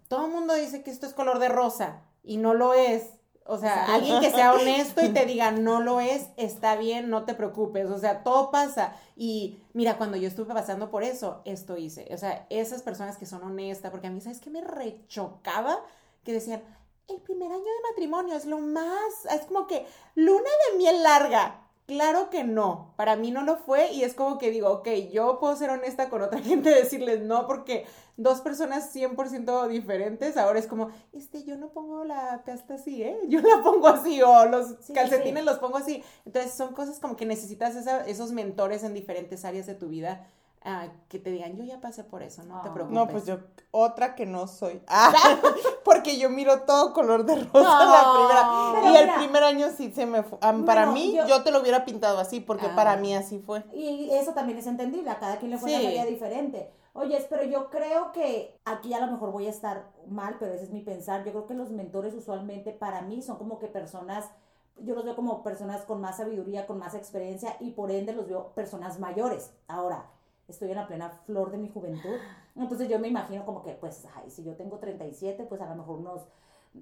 Todo el mundo dice que esto es color de rosa y no lo es. O sea, alguien que sea honesto y te diga, no lo es, está bien, no te preocupes. O sea, todo pasa. Y mira, cuando yo estuve pasando por eso, esto hice. O sea, esas personas que son honestas, porque a mí, ¿sabes qué me rechocaba? Que decían, el primer año de matrimonio es lo más, es como que luna de miel larga. Claro que no, para mí no lo fue y es como que digo, ok, yo puedo ser honesta con otra gente, decirles no, porque dos personas 100% diferentes, ahora es como, este, yo no pongo la pasta así, ¿eh? Yo la pongo así o los Sí, calcetines sí. los pongo así. Entonces son cosas como que necesitas esa- esos mentores en diferentes áreas de tu vida ah, que te digan, yo ya pasé por eso, no te Ah. preocupes. No, pues yo, otra que no soy. Ah, porque yo miro todo color de rosa la primera. Pero y el primer año sí se me fue. ah, para Bueno, mí, yo- yo... te lo hubiera pintado así, porque Ah. para mí así fue. Y eso también es entendible, a cada quien le fue una Sí. feria diferente. Oye, pero yo creo que aquí a lo mejor voy a estar mal, pero ese es mi pensar. Yo creo que los mentores usualmente para mí son como que personas, yo los veo como personas con más sabiduría, con más experiencia y por ende los veo personas mayores. Ahora, estoy en la plena flor de mi juventud, entonces yo me imagino como que, pues, ay, si yo tengo 37, pues a lo mejor unos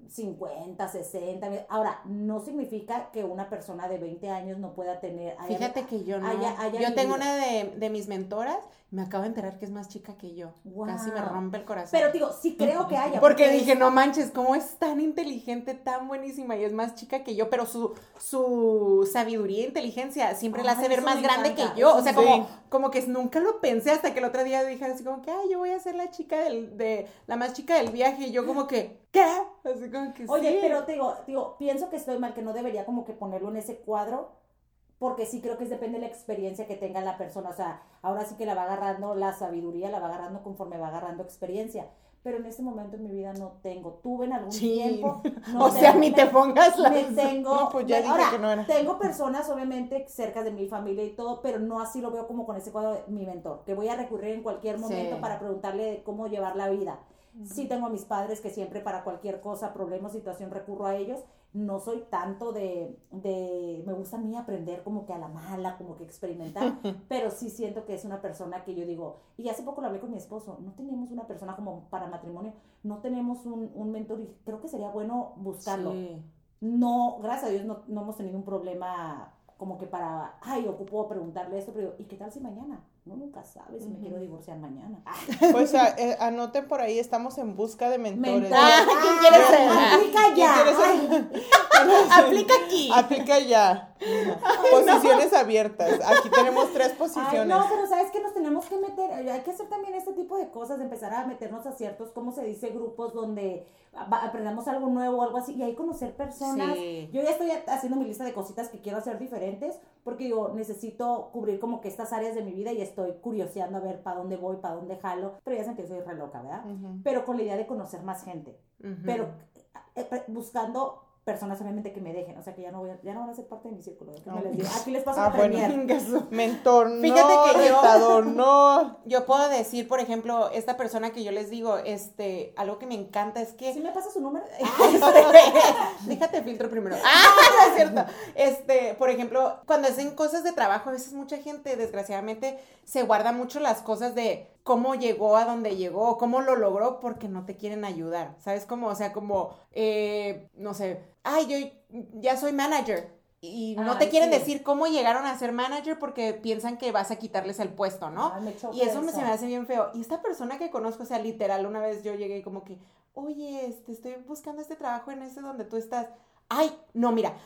50, 60. Ahora, no significa que una persona de 20 años no pueda tener... haya- Fíjate que yo no. haya- haya yo tengo una de, de mis mentoras, me acabo de enterar que es más chica que yo. Wow. Casi me rompe el corazón. Pero digo, sí creo que haya. Porque dije, no manches, cómo es tan inteligente, tan buenísima y es más chica que yo, pero su, su sabiduría e inteligencia siempre la hace ver más grande encanta, que yo. O sea, como, como que nunca lo pensé hasta que el otro día dije así como que, ay, yo voy a ser la chica del, de, la más chica del viaje. Y yo como que, ¿qué? Así como que Oye, sí. pero te digo, digo, pienso que estoy mal, que no debería como que ponerlo en ese cuadro, porque sí creo que depende de la experiencia que tenga la persona. O sea, ahora sí que la va agarrando la sabiduría, la va agarrando conforme va agarrando experiencia. Pero en este momento en mi vida no tengo. Tuve en algún Sí. tiempo. no o sea, ni te pongas la... tengo. No, pues ya dije ahora, que no era. Tengo personas, obviamente, cerca de mi familia y todo, pero no así lo veo como con ese cuadro de mi mentor, que voy a recurrir en cualquier momento Sí. para preguntarle cómo llevar la vida. Sí tengo a mis padres que siempre para cualquier cosa, problema situación recurro a ellos. No soy tanto de, de, me gusta a mí aprender como que a la mala, como que experimentar, pero sí siento que es una persona que yo digo, y hace poco lo hablé con mi esposo, no tenemos una persona como para matrimonio, no tenemos un, un mentor y creo que sería bueno buscarlo. Sí. No, gracias a Dios no, no hemos tenido un problema como que para, ay, ocupo preguntarle esto, pero digo, ¿y qué tal si mañana? No, nunca sabes si me quiero divorciar mañana. Pues a- eh, anoten por ahí, estamos en busca de mentores. Mentor. Ah, ¿quién quiere ser? ¿Quién quiere ser? Ay, Aplica aquí. Aplica ya. Posiciones abiertas. Aquí tenemos tres Ay, posiciones. no, pero sabes que nos tenemos que meter, hay que hacer también este tipo de cosas, de empezar a meternos a ciertos, ¿cómo se dice? Grupos donde aprendamos algo nuevo o algo así, y ahí conocer personas. Sí. Yo ya estoy haciendo mi lista de cositas que quiero hacer diferentes, porque yo necesito cubrir como que estas áreas de mi vida y estoy curioseando a ver para dónde voy, para dónde jalo, pero ya saben que soy re loca, ¿verdad? Pero con la idea de conocer más gente, pero eh, buscando personas obviamente que me dejen, o sea que ya no voy a- ya no van a ser parte de mi círculo, déjenme les digo. aquí les paso Ah, bueno. Mentor, no. Fíjate que yo- no. Yo puedo decir, por ejemplo, esta persona que yo les digo, este, algo que me encanta es que ¿Sí me pasa su número? Este, déjate filtro primero. Ah, no es cierto. Este, por ejemplo, cuando hacen cosas de trabajo, a veces mucha gente, desgraciadamente, se guarda mucho las cosas de cómo llegó a donde llegó, cómo lo logró, porque no te quieren ayudar. ¿Sabes cómo? O sea, como, eh, no sé, ay, yo ya soy manager. Y no te quieren sí. decir cómo llegaron a ser manager porque piensan que vas a quitarles el puesto, ¿no? Ay, me choca Y eso, me, se me hace bien feo. Y esta persona que conozco, o sea, literal, una vez yo llegué como que, oye, este, estoy buscando este trabajo en ese donde tú estás. Ay, no, mira.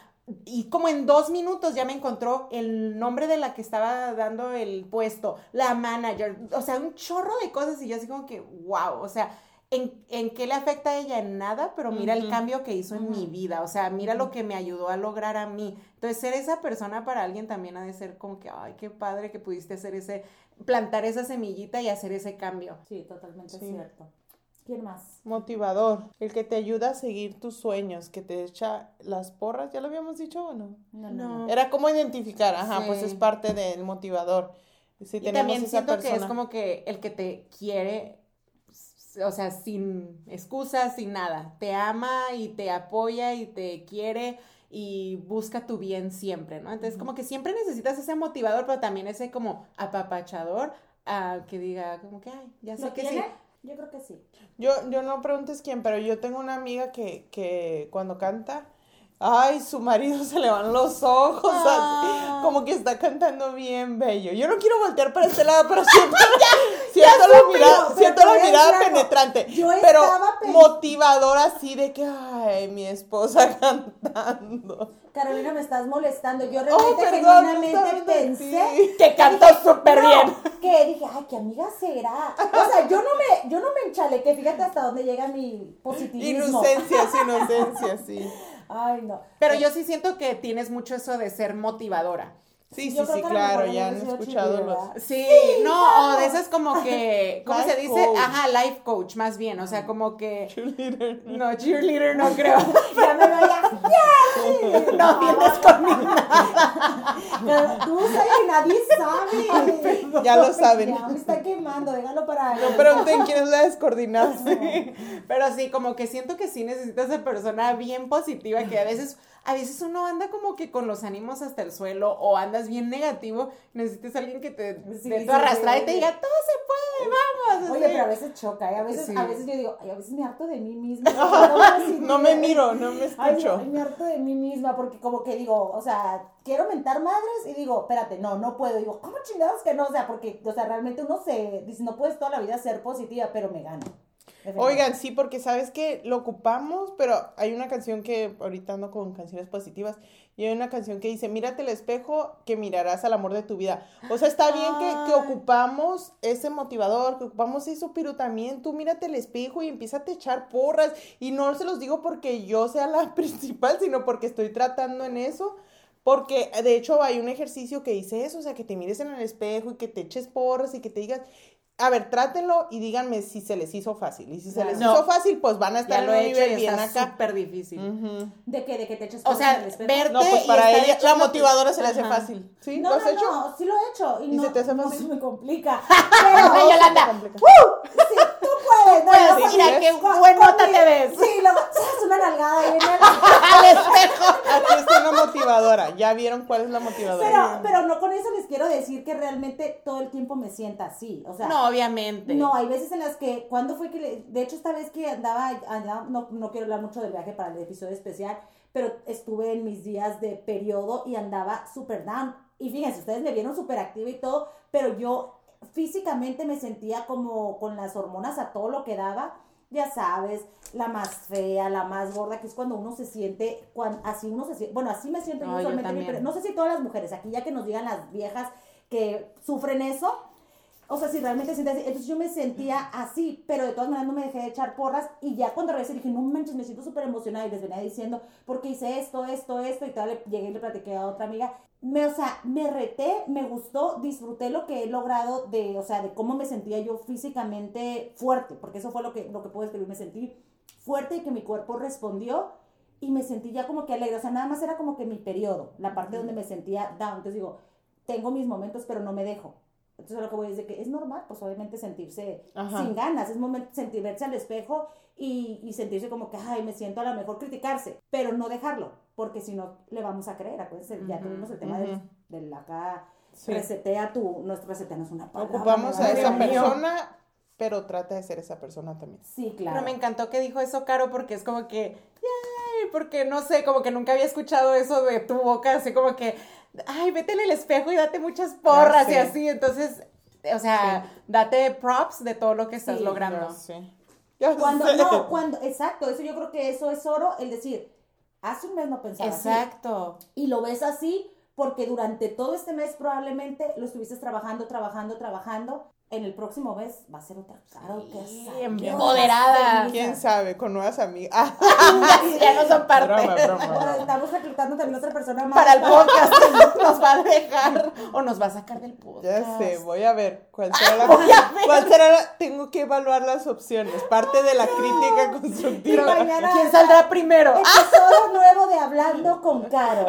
Y como en dos minutos ya me encontró el nombre de la que estaba dando el puesto, la manager, o sea, un chorro de cosas y yo así como que, wow, o sea, ¿en, en qué le afecta a ella? En nada, pero mira el cambio que hizo en mi vida, o sea, mira lo que me ayudó a lograr a mí. Entonces, ser esa persona para alguien también ha de ser como que, ay, qué padre que pudiste hacer ese, plantar esa semillita y hacer ese cambio. Sí, totalmente Sí. cierto. ¿Quién más? Motivador, el que te ayuda a seguir tus sueños, que te echa las porras, ¿ya lo habíamos dicho o no? No, No. Era como identificar, ajá, Sí. pues es parte del motivador. Si y tenemos también esa siento que es como que el que te quiere, o sea, sin excusas, sin nada. Te ama y te apoya y te quiere y busca tu bien siempre, ¿no? Entonces, como que siempre necesitas ese motivador, pero también ese como apapachador que diga como que, ay, ya sé ¿Lo que sí. Yo creo que sí. Yo, yo no preguntes quién, pero yo tengo una amiga que, que cuando canta, ay, su marido se le van los ojos, así, Ah. como que está cantando bien bello. Yo no quiero voltear para este lado, pero siempre, siento la mirada, siento la penetrante, Yo pero motivadora así de que, ay, mi esposa cantando. Carolina, me estás molestando. Yo Oh, realmente perdón, genuinamente pensé. Que cantó súper No, bien. Que dije, ay, qué amiga será. O sea, yo no me, yo no me enchalequé. Fíjate hasta dónde llega mi positivismo. Inocencias, inocencias, sí. Ay, no. Pero yo sí siento que tienes mucho eso de ser motivadora. Sí, sí, sí, claro, ya han escuchado cheerleader, los... Sí, Sí, no, o de esas como que, ¿cómo se dice? coach. Ajá, life coach, más bien, o sea, como que... No, cheerleader no creo. Ya me veo ya. ¡Yay! No vienes conmigo. Pero Tú sabes que nadie sabe. Ya lo saben. Ya me está quemando, déjalo para. No pregunten quién es la descoordinada. Pero sí, como que siento que sí necesitas esa persona bien positiva que a veces, a veces uno anda como que con los ánimos hasta el suelo o andas bien negativo, necesitas alguien que te Sí, y te diga, todo se puede, vamos. Oye, pero a veces choca, ¿eh? A veces, a veces yo digo, ay, a veces me harto de mí misma. No, me No miro, no me escucho. ay, me harto de mí misma porque como que digo, o sea, quiero mentar madres y digo, espérate, no, no puedo. Digo, ¿cómo chingados que no? O sea, porque, o sea, realmente uno se dice, no puedes toda la vida ser positiva, pero me gano. Oigan, sí, porque sabes que lo ocupamos, pero hay una canción que ahorita ando con canciones positivas y hay una canción que dice, mírate el espejo que mirarás al amor de tu vida. O sea, está bien que, que ocupamos ese motivador, que ocupamos eso, pero también tú mírate el espejo y empieza a echar porras. Y no se los digo porque yo sea la principal, sino porque estoy tratando en eso. Porque de hecho hay un ejercicio que dice eso, o sea, que te mires en el espejo y que te eches porras y que te digas, a ver, trátenlo y díganme si se les hizo fácil. Y si se les No. hizo fácil, pues van a estar ya en un he nivel y bien acá. súper difícil. De que, de que te eches O sea, verte No, pues y para estar ella, la motivadora se le hace Ajá. fácil. ¿Sí? No, ¿Lo has no, hecho? no, sí lo he hecho. Y, ¿Y no, se te hace fácil? se me complica. Ay, Pero, Yolanda, sí, puedes, no, mira qué buenota te ves. Sí, luego, echas una nalgada y Al espejo. Aquí está una motivadora. ¿Ya vieron cuál es la motivadora? Pero, pero no con eso les quiero decir que realmente todo el tiempo me sienta así. O sea, No, obviamente. No, hay veces en las que, ¿cuándo fue que le, de hecho esta vez que andaba, andaba- no, no quiero hablar mucho del viaje para el episodio especial, pero estuve en mis días de periodo y andaba súper down. Y fíjense, ustedes me vieron súper activa y todo, pero yo físicamente me sentía como con las hormonas a todo lo que daba. Ya sabes, la más fea, la más gorda, que es cuando uno se siente, cuan- así uno se siente, bueno, así me siento yo No, pero no sé si todas las mujeres, aquí ya que nos digan las viejas que sufren eso, o sea, si realmente sientes así. Entonces yo me sentía así, pero de todas maneras no me dejé de echar porras. Y ya cuando regresé dije, no manches, me siento súper emocionada. Y les venía diciendo, porque hice esto, esto, esto. Y le, llegué y le platiqué a otra amiga. Me, o sea, me reté, me gustó, disfruté lo que he logrado de, o sea, de cómo me sentía yo físicamente fuerte. Porque eso fue lo que, lo que puedo escribir. Me sentí fuerte y que mi cuerpo respondió. Y me sentí ya como que alegre. O sea, nada más era como que mi periodo, la parte donde me sentía down. Entonces digo, tengo mis momentos, pero no me dejo. Entonces a lo que voy es de que es normal, pues obviamente sentirse Ajá. sin ganas, es momento sentir verse al espejo y, y sentirse como que, ay, me siento a lo mejor criticarse, pero no dejarlo, porque si no le vamos a creer, acuérdense, ya tuvimos el tema del, ujú. del acá, Sí. resetea tu, nuestro resetea no es una palabra. Ocupamos a esa persona, pero trata de ser esa persona también. Sí, claro. Pero me encantó que dijo eso, Caro, porque es como que, yay, porque no sé, como que nunca había escuchado eso de tu boca, así como que, ay, vete en el espejo y date muchas porras y así. Entonces, o sea, date props de todo lo que estás Sí, logrando. Ya Cuando, sé. no, cuando, exacto, eso yo creo que eso es oro, el decir, hace un mes no pensaba así. Exacto. Y lo ves así porque durante todo este mes probablemente lo estuviste trabajando, trabajando, trabajando. En el próximo mes va a ser otra cara. Sí, qué sabe, empoderada. ¿Quién sabe? Con nuevas amigas. Ah, ya no son parte. broma, broma, estamos reclutando también otra persona más. Para el podcast nos va a dejar o nos va a sacar del podcast. Ya sé, voy a ver cuál será la voy a ver. cuál será la- tengo que evaluar las opciones, parte de la crítica Y constructiva. mañana ¿Quién saldrá primero? episodio nuevo de Hablando con Caro.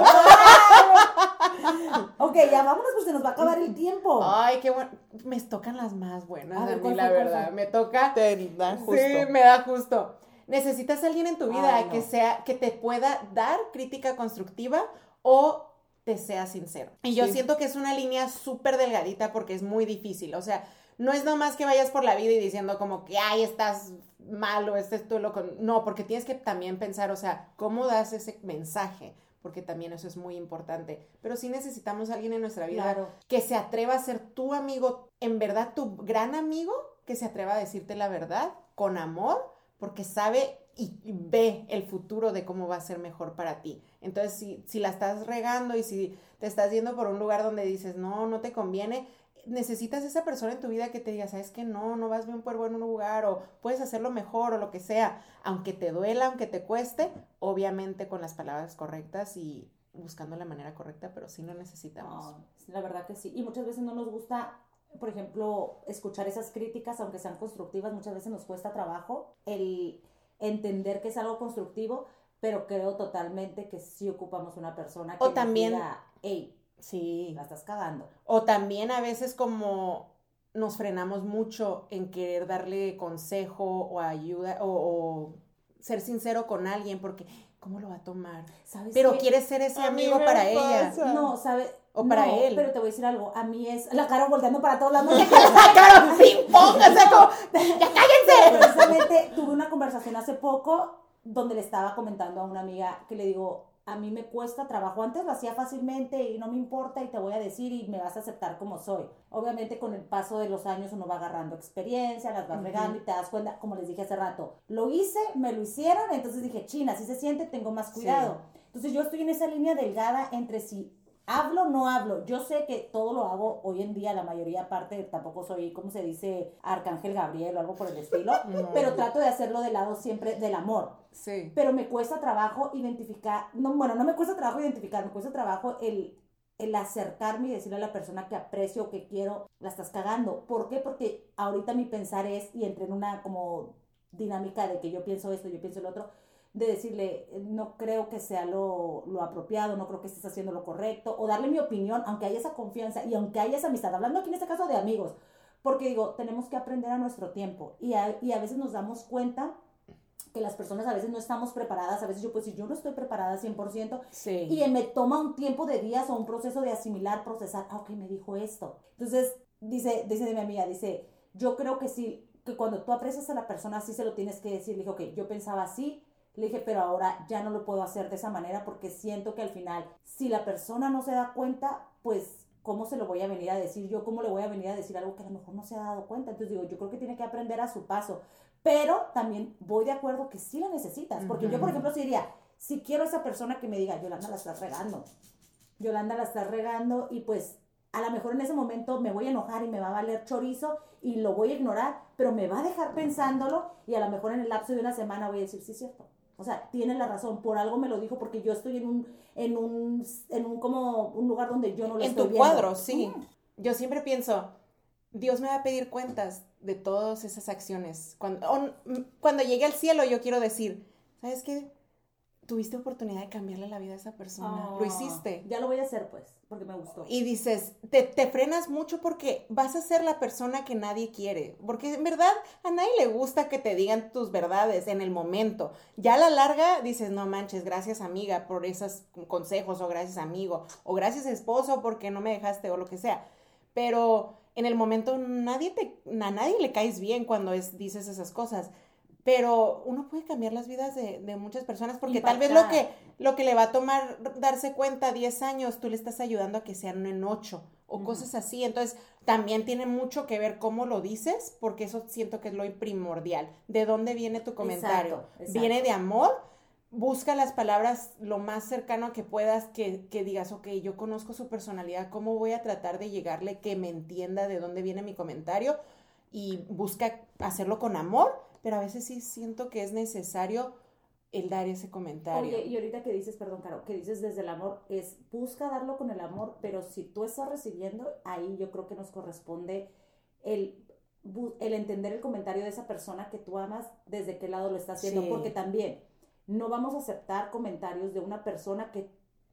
ok, ya vámonos pues se nos va a acabar el tiempo. Ay, qué bueno. Me tocan las más buenas A a, ver, mí, ¿cuál la verdad. Me toca. Te da justo. Sí, me da justo. Necesitas a alguien en tu vida Ay, no. que sea, que te pueda dar crítica constructiva o te sea sincero. Y yo Sí. siento que es una línea súper delgadita porque es muy difícil. O sea, no es nomás que vayas por la vida y diciendo como que, ay, estás mal o este es tú loco. No, porque tienes que también pensar, o sea, ¿cómo das ese mensaje? Porque también eso es muy importante. Pero sí necesitamos a alguien en nuestra vida Claro. que se atreva a ser tu amigo, en verdad tu gran amigo, que se atreva a decirte la verdad con amor, porque sabe y y ve el futuro de cómo va a ser mejor para ti. Entonces, si, si la estás regando y si te estás yendo por un lugar donde dices, no, no te conviene, necesitas esa persona en tu vida que te diga, sabes que no, no vas bien por buen lugar o puedes hacerlo mejor o lo que sea, aunque te duela, aunque te cueste, obviamente con las palabras correctas y buscando la manera correcta, pero sí lo necesitamos. No, la verdad que sí. Y muchas veces no nos gusta, por ejemplo, escuchar esas críticas, aunque sean constructivas, muchas veces nos cuesta trabajo el entender que es algo constructivo, pero creo totalmente que sí ocupamos una persona que O también- diga, hey, Sí. la estás cagando. O también a veces como nos frenamos mucho en querer darle consejo o ayuda o, o ser sincero con alguien porque ¿cómo lo va a tomar? ¿Sabes Pero qué? quiere ser ese A amigo para ella. No, ¿sabes? O para No, él. Pero te voy a decir algo. A mí es la cara volteando para todos lados. ¡Claro! Sea, como, ¡ya cállense! Precisamente tuve una conversación hace poco donde le estaba comentando a una amiga que le digo, a mí me cuesta trabajo, antes lo hacía fácilmente y no me importa y te voy a decir y me vas a aceptar como soy. Obviamente con el paso de los años uno va agarrando experiencia, las vas regando y te das cuenta, como les dije hace rato, lo hice, me lo hicieron, entonces dije, china, si se siente, tengo más cuidado. Entonces yo estoy en esa línea delgada entre si hablo no hablo. Yo sé que todo lo hago hoy en día, la mayoría parte, tampoco soy, ¿cómo se dice? Arcángel Gabriel o algo por el estilo, pero trato de hacerlo del lado siempre del amor. Sí. Pero me cuesta trabajo identificar, no, bueno, no me cuesta trabajo identificar, me cuesta trabajo el, el acercarme y decirle a la persona que aprecio, que quiero, la estás cagando. ¿Por qué? Porque ahorita mi pensar es, y entré en una como dinámica de que yo pienso esto, yo pienso el otro, de decirle, no creo que sea lo, lo apropiado, no creo que estés haciendo lo correcto, o darle mi opinión, aunque haya esa confianza y aunque haya esa amistad, hablando aquí en este caso de amigos, porque digo, tenemos que aprender a nuestro tiempo y a, y a veces nos damos cuenta que las personas a veces no estamos preparadas, a veces yo pues si yo no estoy preparada 100% Sí. y me toma un tiempo de días o un proceso de asimilar, procesar, ah, ok, me dijo esto. Entonces, dice, dice de mi amiga, dice, yo creo que sí, que cuando tú aprecias a la persona, así se lo tienes que decir. Le dije, ok, yo pensaba así, le dije, pero ahora ya no lo puedo hacer de esa manera porque siento que al final, si la persona no se da cuenta, pues, ¿cómo se lo voy a venir a decir yo? ¿Cómo le voy a venir a decir algo que a lo mejor no se ha dado cuenta? Entonces digo, yo creo que tiene que aprender a su paso. Pero también voy de acuerdo que sí la necesitas. Porque yo, por ejemplo, sí diría, si quiero a esa persona que me diga, Yolanda, la estás regando. Yolanda la estás regando y pues a lo mejor en ese momento me voy a enojar y me va a valer chorizo y lo voy a ignorar, pero me va a dejar pensándolo y a lo mejor en el lapso de una semana voy a decir, sí, es cierto. O sea, tiene la razón, por algo me lo dijo porque yo estoy en un, en un, en un como un lugar donde yo no lo en estoy tu viendo. cuadro, sí. Yo siempre pienso, Dios me va a pedir cuentas de todas esas acciones. Cuando, cuando llegue al cielo, yo quiero decir, ¿sabes qué? Tuviste oportunidad de cambiarle la vida a esa persona. Lo Ah, hiciste. Ya lo voy a hacer pues, porque me gustó. Y dices, te, te frenas mucho porque vas a ser la persona que nadie quiere. Porque en verdad a nadie le gusta que te digan tus verdades en el momento. Ya a la larga dices, no manches, gracias amiga por esos consejos, o gracias amigo, o gracias esposo porque no me dejaste, o lo que sea. Pero en el momento nadie te, a nadie le caes bien cuando es, dices esas cosas. Pero uno puede cambiar las vidas de, de muchas personas porque tal vez lo que, lo que le va a tomar darse cuenta 10 años, tú le estás ayudando a que sean en 8 o cosas así. Entonces, también tiene mucho que ver cómo lo dices, porque eso siento que es lo primordial. ¿De dónde viene tu comentario? Exacto, exacto. ¿Viene de amor? Busca las palabras lo más cercano que puedas, que, que digas, ok, yo conozco su personalidad, ¿cómo voy a tratar de llegarle que me entienda de dónde viene mi comentario? Y busca hacerlo con amor, pero a veces sí siento que es necesario el dar ese comentario. Oye, y ahorita que dices, perdón, Caro, que dices desde el amor, es busca darlo con el amor, pero si tú estás recibiendo, ahí yo creo que nos corresponde el, el entender el comentario de esa persona que tú amas, desde qué lado lo está haciendo, Sí. porque también no vamos a aceptar comentarios de una persona que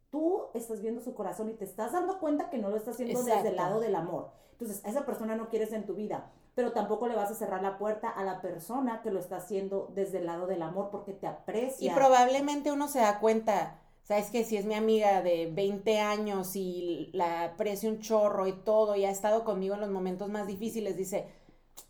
tú estás viendo su corazón y te estás dando cuenta que no lo está haciendo desde el Exacto. lado del amor. Entonces, a esa persona no quieres en tu vida, pero tampoco le vas a cerrar la puerta a la persona que lo está haciendo desde el lado del amor porque te aprecia. Y probablemente uno se da cuenta, sabes que si es mi amiga de 20 años y la aprecio un chorro y todo y ha estado conmigo en los momentos más difíciles, dice,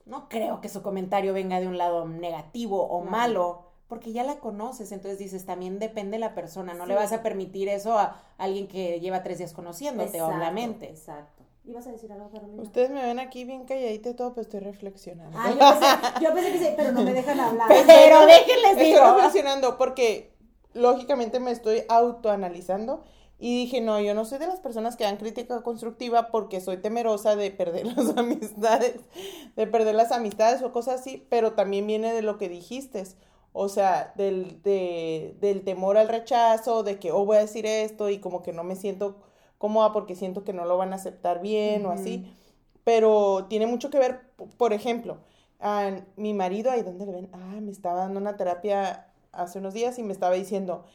no creo que su comentario venga de un lado negativo o malo, porque ya la conoces, entonces dices, también depende de la persona, no le vas a permitir eso a alguien que lleva tres días conociéndote, Exacto, obviamente. Exacto. ¿Ibas a decir algo, Carolina? Ustedes me ven aquí bien calladita y todo, pero estoy reflexionando. Ah, yo pensé, yo pensé que sí, pero no me dejan hablar. Pero déjenles Estoy digo. reflexionando porque lógicamente me estoy autoanalizando y dije, no, yo no soy de las personas que dan crítica constructiva porque soy temerosa de perder las amistades, de perder las amistades o cosas así, pero también viene de lo que dijiste, o sea, del, de- del temor al rechazo, de que, oh, voy a decir esto y como que no me siento cómoda porque siento que no lo van a aceptar bien o así, pero tiene mucho que ver, por ejemplo, a mi marido, ahí donde le ven, ah, me estaba dando una terapia hace unos días y me estaba diciendo,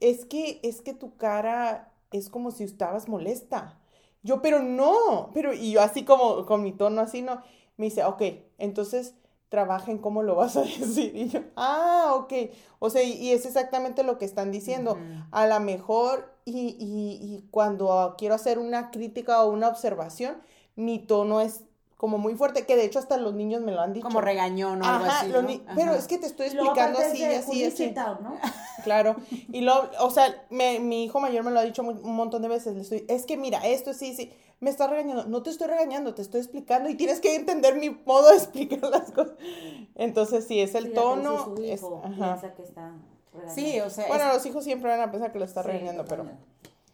es que, es que tu cara es como si estabas molesta. Yo, pero no, pero, y yo así como con mi tono así, no, me dice, ok, entonces trabaja en cómo lo vas a decir. Y yo, ah, ok, o sea, y, y es exactamente lo que están diciendo. A lo mejor, y, y, y cuando quiero hacer una crítica o una observación, mi tono es como muy fuerte, que de hecho hasta los niños me lo han dicho. Como regañón o algo Ajá, así, los ¿no? ni- Ajá. pero es que te estoy explicando así, así, así. ¿no? Claro, y lo, o sea, me- mi hijo mayor me lo ha dicho un montón de veces, le estoy, es que mira, esto sí, sí, me está regañando, no te estoy regañando, te estoy explicando y tienes que entender mi modo de explicar las cosas. Entonces, sí, es el tono, su es, ajá. piensa que está regañando. Sí, o sea, Bueno, es- los hijos siempre van a pensar que lo está Sí, regañando, pero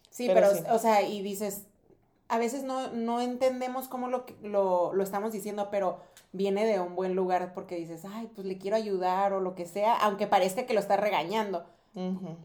sí, pero pero, sí. o sea, y dices, a veces no, no entendemos cómo lo, que- lo, lo estamos diciendo, pero viene de un buen lugar porque dices, ay, pues le quiero ayudar o lo que sea, aunque parezca que lo está regañando.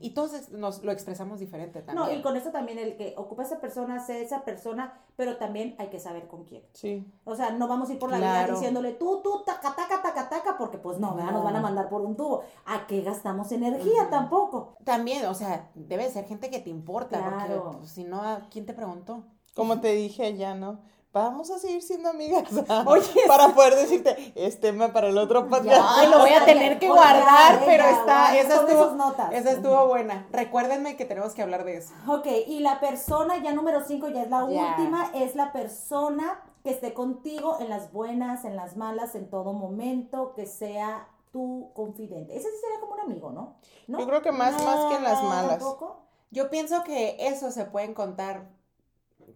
Y todos nos lo expresamos diferente también. No, y con eso también el que ocupa esa persona, sea esa persona, pero también hay que saber con quién. sí. O sea, no vamos a ir por la vida Claro. diciéndole tú, tú, taca, taca, taca, taca, porque pues no, ¿verdad? Nos van a No. mandar por un tubo. ¿A qué gastamos energía tampoco? También, o sea, debe ser gente que te importa, Claro. porque pues, si no, ¿a ¿quién te preguntó? Como te dije allá, ¿no? Vamos a seguir siendo amigas. Oye, para poder decirte, es tema para el otro podcast. Ay, lo voy a tener que guardar, pero está, esa estuvo, notas. esa estuvo buena. Recuérdenme que tenemos que hablar de eso. Ok, y la persona, ya número 5, ya es la última, es la persona que esté contigo en las buenas, en las malas, en todo momento, que sea tu confidente. Ese sí sería como un amigo, ¿no? ¿No? Yo creo que más, más que en las malas. ¿Tampoco? Yo pienso que eso se pueden contar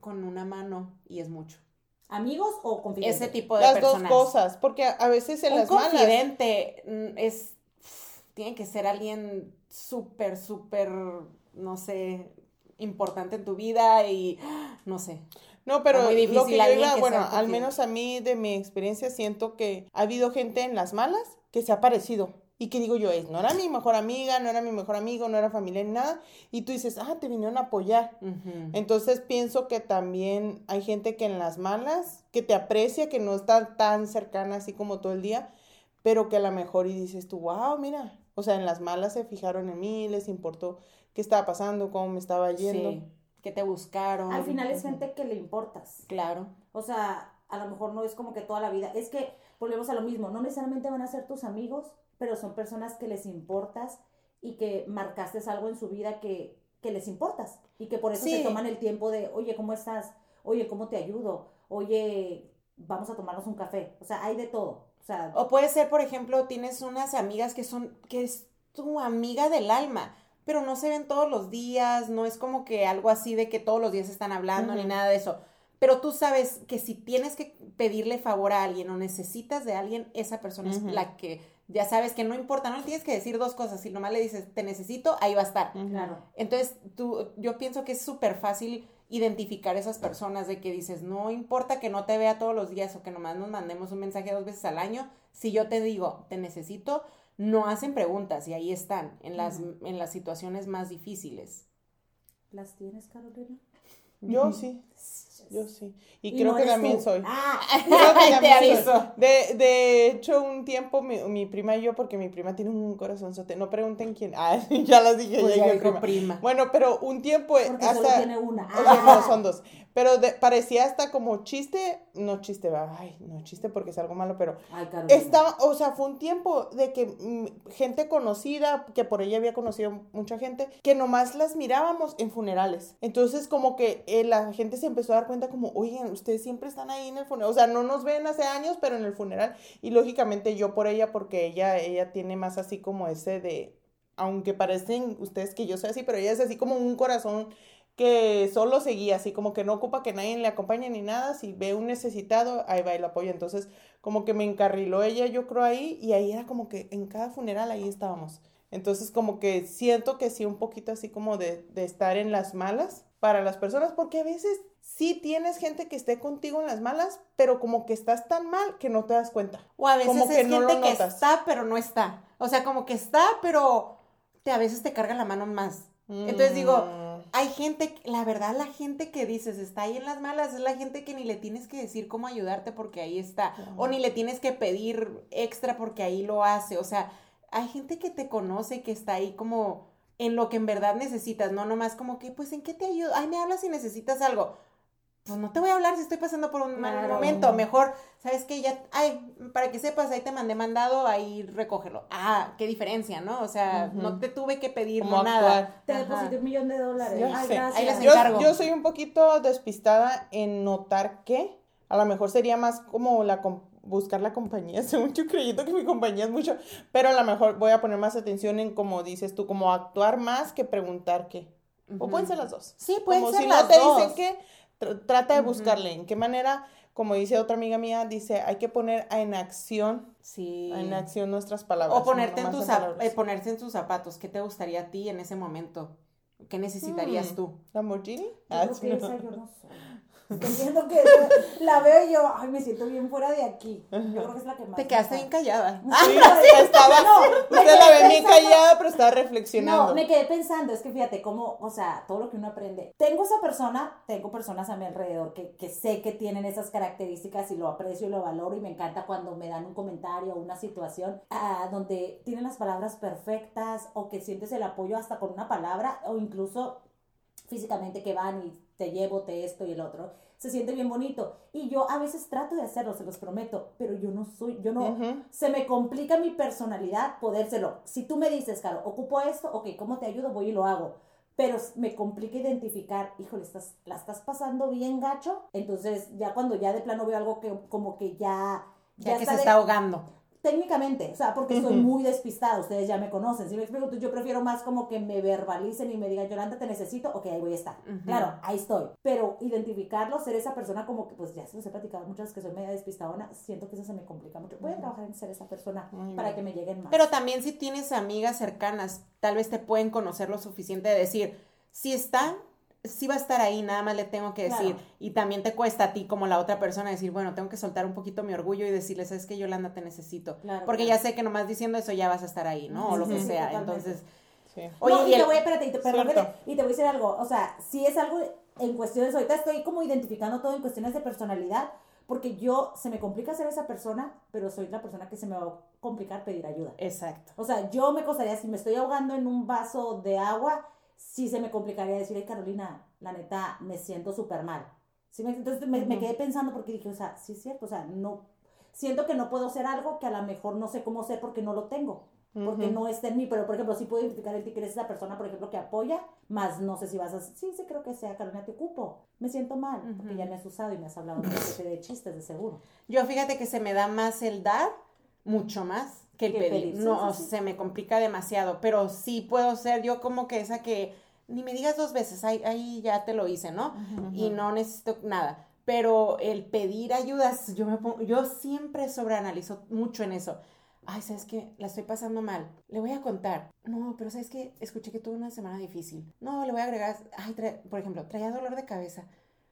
con una mano y es mucho. ¿Amigos o confidentes? Ese tipo de Las personas. dos cosas, porque a, veces en Un las malas. confidente mm, es tiene que ser alguien súper, súper, no sé, importante en tu vida y no sé. No, pero muy difícil lo que yo que bueno, al confidente. menos a mí de mi experiencia siento que ha habido gente en las malas que se ha parecido. Y que digo yo, es, no era mi mejor amiga, no era mi mejor amigo, no era familia ni nada. Y tú dices, ah, te vinieron a apoyar. Entonces pienso que también hay gente que en las malas, que te aprecia, que no está tan cercana así como todo el día, pero que a lo mejor y dices tú, wow, mira, o sea, en las malas se fijaron en mí, les importó qué estaba pasando, cómo me estaba yendo. Sí, que te buscaron. Al final es gente que le importas. Claro. O sea, a lo mejor no es como que toda la vida. Es que volvemos a lo mismo. No necesariamente van a ser tus amigos, pero son personas que les importas y que marcaste algo en su vida que, que les importas. Y que por eso Sí. se toman el tiempo de, oye, ¿cómo estás? Oye, ¿cómo te ayudo? Oye, vamos a tomarnos un café. O sea, hay de todo. O sea, O puede ser, por ejemplo, tienes unas amigas que son, que es tu amiga del alma, pero no se ven todos los días, no es como que algo así de que todos los días están hablando ni nada de eso. Pero tú sabes que si tienes que pedirle favor a alguien o necesitas de alguien, esa persona es la que ya sabes que no importa, no le tienes que decir dos cosas, si nomás le dices te necesito, ahí va a estar. Claro. Entonces, tú, yo pienso que es súper fácil identificar esas personas de que dices, no importa que no te vea todos los días o que nomás nos mandemos un mensaje dos veces al año, si yo te digo, te necesito, no hacen preguntas y ahí están, en las, en las situaciones más difíciles. ¿Las tienes, Carolina? Yo sí, yo sí. Y, Y creo no que también tú. soy. Ah, Creo que Te soy. aviso. De, de hecho, un tiempo mi, mi prima y yo, porque mi prima tiene un corazonzote, no pregunten quién. Ah, ya las dije, Pues ya ya dije prima. prima. Bueno, pero un tiempo porque solo hasta... tiene una. O sea, no, son dos. Pero de- parecía hasta como chiste, no chiste, va, ay, no chiste porque es algo malo, pero Ay, estaba, o sea, fue un tiempo de que mm, gente conocida, que por ella había conocido mucha gente, que nomás las mirábamos en funerales. Entonces, como que eh, la gente se empezó a dar cuenta como, oye, ustedes siempre están ahí en el funeral, o sea, no nos ven hace años, pero en el funeral, y lógicamente yo por ella, porque ella, ella tiene más así como ese de, aunque parecen ustedes que yo soy así, pero ella es así como un corazón que solo seguía, así como que no ocupa que nadie le acompañe ni nada, si ve un necesitado, ahí va y lo apoya. Entonces, como que me encarriló ella, yo creo ahí, y ahí era como que en cada funeral ahí estábamos. Entonces, como que siento que sí, un poquito así como de, de estar en las malas para las personas, porque a veces sí tienes gente que esté contigo en las malas, pero como que estás tan mal que no te das cuenta. O a veces Como es que no lo gente que está, pero no está. O sea, como que está, pero te, a veces te carga la mano más. Entonces digo. Hay gente, la verdad, la gente que dices está ahí en las malas es la gente que ni le tienes que decir cómo ayudarte porque ahí está. O ni le tienes que pedir extra porque ahí lo hace. O sea, hay gente que te conoce que está ahí como en lo que en verdad necesitas, no nomás como que, pues, ¿en qué te ayudo? Ay, me hablas si necesitas algo. Pues no te voy a hablar si estoy pasando por un mal Claro. momento. Mejor, ¿sabes qué? Ya, ay, para que sepas, ahí te mandé mandado, ahí recógelo. Ah, qué diferencia, ¿no? O sea, no te tuve que pedir Como nada. actuar. Te Ajá. deposité un millón de dólares. Yo Ay, gracias. Ahí les Yo, encargo. yo soy un poquito despistada en notar que a lo mejor sería más como la buscar la compañía, según yo creyendo que mi compañía es mucho, pero a lo mejor voy a poner más atención en como dices tú, como actuar más que preguntar qué. O pueden ser las dos. Sí, pueden como ser si las no te dos. dicen qué, tr- trata de buscarle en qué manera, como dice otra amiga mía, dice, hay que poner en acción, Sí. en acción nuestras palabras. O ponerte no en tus eh, ponerse en tus zapatos. ¿Qué te gustaría a ti en ese momento? ¿Qué necesitarías Mm. tú? ¿Lamborghini? Yo Ah, creo que no. esa yo no soy. Estoy viendo que la veo y yo, ay, me siento bien fuera de aquí. Yo creo que es la que más. Te quedaste bien callada. Sí, estaba, No, usted la ve bien callada, pero estaba reflexionando. No, me quedé pensando, es que fíjate cómo, o sea, todo lo que uno aprende. Tengo esa persona, tengo personas a mi alrededor que, que sé que tienen esas características y lo aprecio y lo valoro y me encanta cuando me dan un comentario o una situación ah, donde tienen las palabras perfectas o que sientes el apoyo hasta con una palabra o incluso físicamente que van y te llevo, te esto y el otro. Se siente bien bonito. Y yo a veces trato de hacerlo, se los prometo, pero yo no soy, yo no, se me complica mi personalidad podérselo. Si tú me dices, Caro, ocupo esto, ok, ¿cómo te ayudo? Voy y lo hago. Pero me complica identificar, híjole, estás, la estás pasando bien gacho. Entonces, ya cuando ya de plano veo algo que como que ya... Ya, que se de- está ahogando. Técnicamente, o sea, porque soy muy despistada, ustedes ya me conocen, si me explico, yo prefiero más como que me verbalicen y me digan, Yolanda, te necesito, ok, ahí voy a estar. Claro, ahí estoy. Pero identificarlo, ser esa persona como que, pues ya se los he platicado muchas que soy media despistadona, siento que eso se me complica mucho. Voy a trabajar en ser esa persona Muy para bien. que me lleguen más. Pero también si tienes amigas cercanas, tal vez te pueden conocer lo suficiente de decir, si está, sí va a estar ahí, nada más le tengo que decir. Claro. Y también te cuesta a ti como la otra persona decir, bueno, tengo que soltar un poquito mi orgullo y decirle, sabes que Yolanda te necesito. Claro, Porque claro. ya sé que nomás diciendo eso ya vas a estar ahí, ¿no? O lo que sí, sea. totalmente. Entonces, Sí. oye, no, y y te voy, espérate, y te, perdón, Cierto. y te voy a decir algo, o sea, si es algo en cuestiones, ahorita estoy como identificando todo en cuestiones de personalidad, porque yo, se me complica ser esa persona, pero soy la persona que se me va a complicar pedir ayuda. exacto. O sea, yo me costaría, si me estoy ahogando en un vaso de agua, sí se me complicaría decir, ay Carolina, la neta, me siento súper mal. Sí me- entonces me, quedé pensando porque dije, o sea, sí es cierto, o sea, no, siento que no puedo ser algo que a lo mejor no sé cómo ser porque no lo tengo, porque no está en mí, pero por ejemplo, sí puedo identificar en ti que eres esa persona, por ejemplo, que apoya, más no sé si vas a, sí, sí creo que sea, Carolina, te ocupo, me siento mal, porque ya me has usado y me has hablado de, de chistes, de seguro. Yo fíjate que se me da más el dar, mucho más que el Que pedir. No, sí, sí. se me complica demasiado, pero sí puedo ser yo como que esa que ni me digas dos veces, ahí, ahí ya te lo hice, ¿no? Y no necesito nada. Pero el pedir ayudas, yo me pongo, yo siempre sobreanalizo mucho en eso. Ay, ¿sabes qué? La estoy pasando mal. Le voy a contar. No, pero ¿sabes qué? Escuché que tuve una semana difícil. No, le voy a agregar, ay, por ejemplo, traía dolor de cabeza.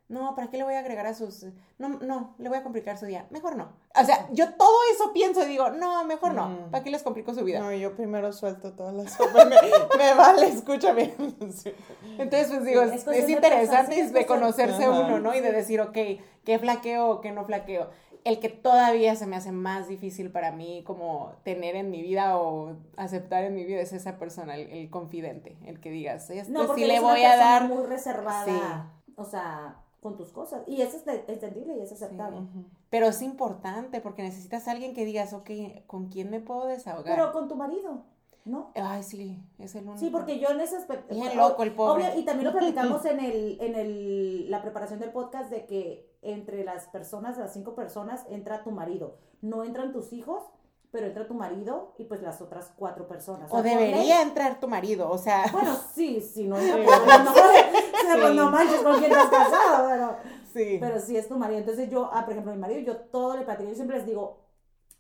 No, ¿para qué le voy a agregar a sus... No, no, le voy a complicar su día. Mejor no. O sea, yo todo eso pienso y digo, no, mejor no. Mm. ¿Para qué les complico su vida? No, yo primero suelto todas las cosas. Me, me vale, escúchame. Entonces, pues digo, Es de interesante de conocerse Ajá. uno, ¿no? Y de decir, ok, ¿qué flaqueo o qué no flaqueo? El que todavía se me hace más difícil para mí como tener en mi vida o aceptar en mi vida es esa persona, el, el confidente, el que digas, este No, porque sí le voy a dar... muy reservada, Sí. o sea, con tus cosas. Y eso es entendible y es aceptable. Ujú. Pero es importante porque necesitas a alguien que digas, ok, ¿con quién me puedo desahogar? Pero con tu marido. ¿no? Ay, sí, es el único. Sí, porque yo en ese aspecto... Bien loco el pobre. obvio, y también lo platicamos en el, en el, la preparación del podcast de que entre las personas, las cinco personas, entra tu marido. No entran tus hijos, pero entra tu marido y pues las otras cuatro personas. O sea, debería entrar tu marido, o sea. Bueno, sí, sí, no, Sí. no, no, pues no manches con quién estás casado, pero, Sí. pero sí es tu marido. Entonces yo, ah, por ejemplo, mi marido, yo todo le platico, yo siempre les digo,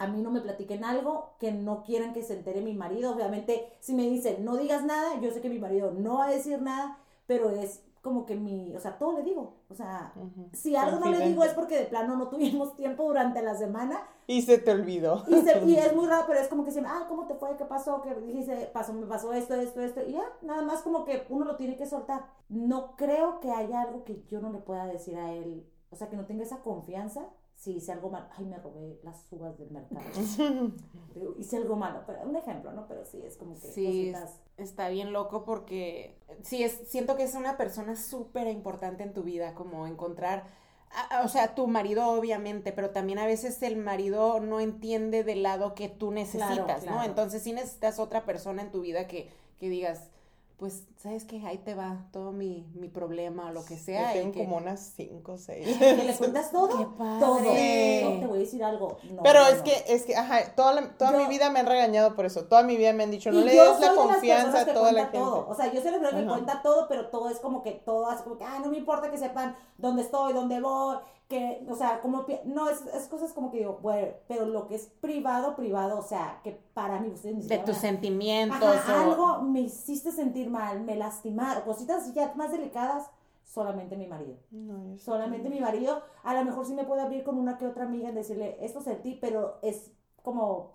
a mí no me platiquen algo que no quieran que se entere mi marido. Obviamente, si me dicen, no digas nada, yo sé que mi marido no va a decir nada, pero es como que mi, o sea, todo le digo. O sea, si algo no le digo es porque de plano no tuvimos tiempo durante la semana Y se te olvidó. y, se- y es muy raro, pero es como que siempre, ah, ¿cómo te fue? ¿Qué pasó? ¿Qué dijiste? Pasó, me pasó esto, esto, esto. Y ya, nada más como que uno lo tiene que soltar. No creo que haya algo que yo no le pueda decir a él. O sea, que no tenga esa confianza. Si hice algo mal, ay, me robé las uvas del mercado. Hice algo malo, pero un ejemplo, ¿no? Pero sí, es como que Sí, cositas. Está bien loco porque sí, es, siento que es una persona súper importante en tu vida, como encontrar, a- a- o sea, tu marido obviamente, pero también a veces el marido no entiende del lado que tú necesitas, ¿no? claro. Entonces sí necesitas otra persona en tu vida que, que digas, pues, ¿sabes qué? Ahí te va todo mi, mi problema o lo que Yo sea. y tengo que- como unas cinco, seis. ¿Que le cuentas todo? Qué padre. Todo. Sí. No, te voy a decir algo. No, Pero no, es no. que, es que, ajá, toda, la- toda Yo- mi vida me han regañado por eso. Toda mi vida me han dicho, no Y le yo des la confianza a toda la cuenta gente. todo. O sea, yo soy la persona que cuenta todo, pero todo es como que todo así como que, ah, no me importa que sepan dónde estoy, dónde voy, que, o sea, como, no, es, es cosas como que digo, bueno, pero lo que es privado, privado, o sea, que para mí ustedes ni de tus sentimientos. Ajá, o- algo me hiciste sentir mal, me lastimaron, cositas ya más delicadas, solamente mi marido. No. Solamente mi marido, a lo mejor sí me puede abrir con una que otra amiga en decirle, esto sentí, pero es como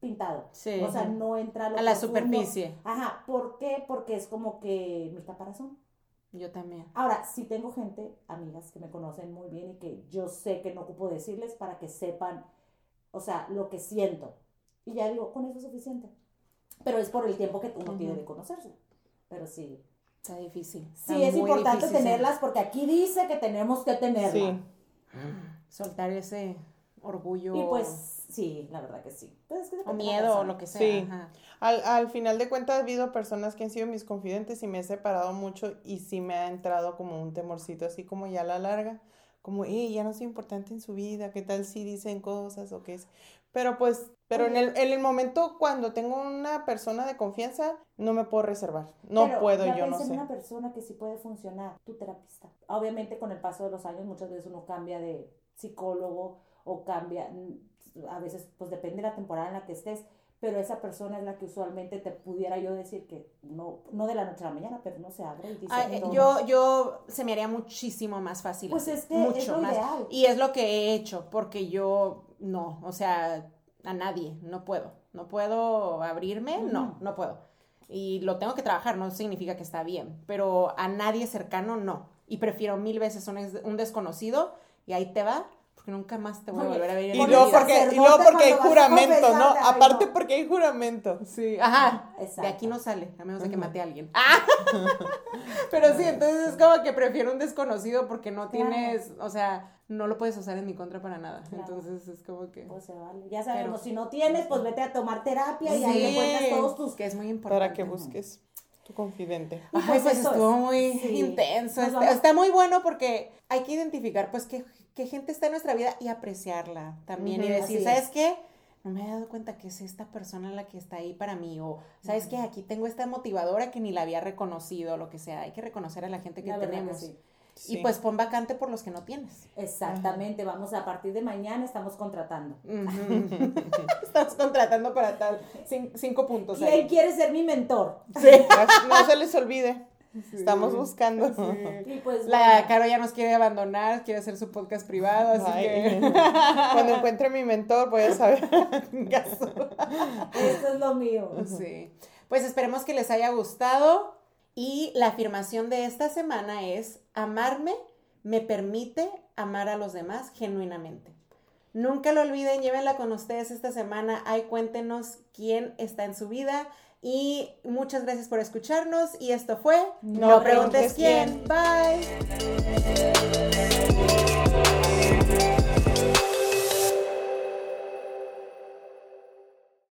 pintado. Sí. O sea, no entra a, lo a la superficie. Ajá, ¿por qué? Porque es como que mi caparazón. Yo también. Ahora, sí tengo gente, amigas que me conocen muy bien y que yo sé que no ocupo decirles para que sepan, o sea, lo que siento. Y ya digo, con eso es suficiente. Pero es por el tiempo que uno tiene de conocerse. Pero sí. Está difícil. Está Sí, es importante difícil, sí. tenerlas porque aquí dice que tenemos que tenerlas. Sí. Soltar ese orgullo. Y pues, sí, la verdad que sí. Pues es que o miedo o lo que sea. Sí. Al, al final de cuentas ha habido personas que han sido mis confidentes y me he separado mucho y sí me ha entrado como un temorcito así como ya a la larga, como, eh, ya no soy importante en su vida, ¿qué tal si dicen cosas o qué es? Pero pues, pero en el, en el momento cuando tengo una persona de confianza, no me puedo reservar, no Pero puedo, yo no en sé. una persona que sí puede funcionar, tu terapista. Obviamente con el paso de los años muchas veces uno cambia de psicólogo o cambia, mm, a veces pues depende de la temporada en la que estés, pero esa persona es la que usualmente te pudiera yo decir que no, no de la noche a la mañana, pero no se abre y dice, Ay, "No". yo, yo se me haría muchísimo más fácil. Pues es que mucho es lo más. ideal. Y es lo que he hecho, porque yo no, o sea, a nadie, no puedo. No puedo abrirme, no, no puedo. Y lo tengo que trabajar, no significa que está bien, pero a nadie cercano no. Y prefiero mil veces un, un desconocido y ahí te va, porque nunca más te voy a volver a ver en Y luego porque, y luego porque hay juramento, ¿no? Aparte no. porque hay juramento. Sí, ajá. Exacto. De aquí no sale, a menos de que mate a alguien. ¡Ah! Pero sí, entonces es como que prefiero un desconocido porque no Claro. tienes, o sea, no lo puedes usar en mi contra para nada. Claro. Entonces es como que... Pues se vale. Ya sabemos, Pero- si no tienes, pues vete a tomar terapia y ahí cuentas todos tus que es muy importante. Para que busques tu confidente. Ay, pues pues, estuvo es. muy Sí. intenso. Está, está muy bueno porque hay que identificar, pues, qué, qué gente está en nuestra vida y apreciarla también. y decir, ¿sabes es. qué? No me he dado cuenta que es esta persona la que está ahí para mí. O, ¿sabes qué? Aquí tengo esta motivadora que ni la había reconocido, lo que sea. Hay que reconocer a la gente que La que tenemos. sí. Y Sí. pues pon vacante por los que no tienes. Exactamente, vamos a partir de mañana estamos contratando. Estás contratando para tal. Cin- cinco puntos. ¿Quién ahí. quiere ser mi mentor? No se les olvide. Estamos buscando. Y pues La bueno, Caro ya nos quiere abandonar, quiere hacer su podcast privado, así Ay. que. Cuando encuentre mi mentor voy a saber. Esto es lo mío. Sí. Pues esperemos que les haya gustado. Y la afirmación de esta semana es: amarme me permite amar a los demás genuinamente. Nunca lo olviden, llévenla con ustedes esta semana. Ay, cuéntenos quién está en su vida. Y muchas gracias por escucharnos. Y esto fue No, preguntes, quién. quién. Bye.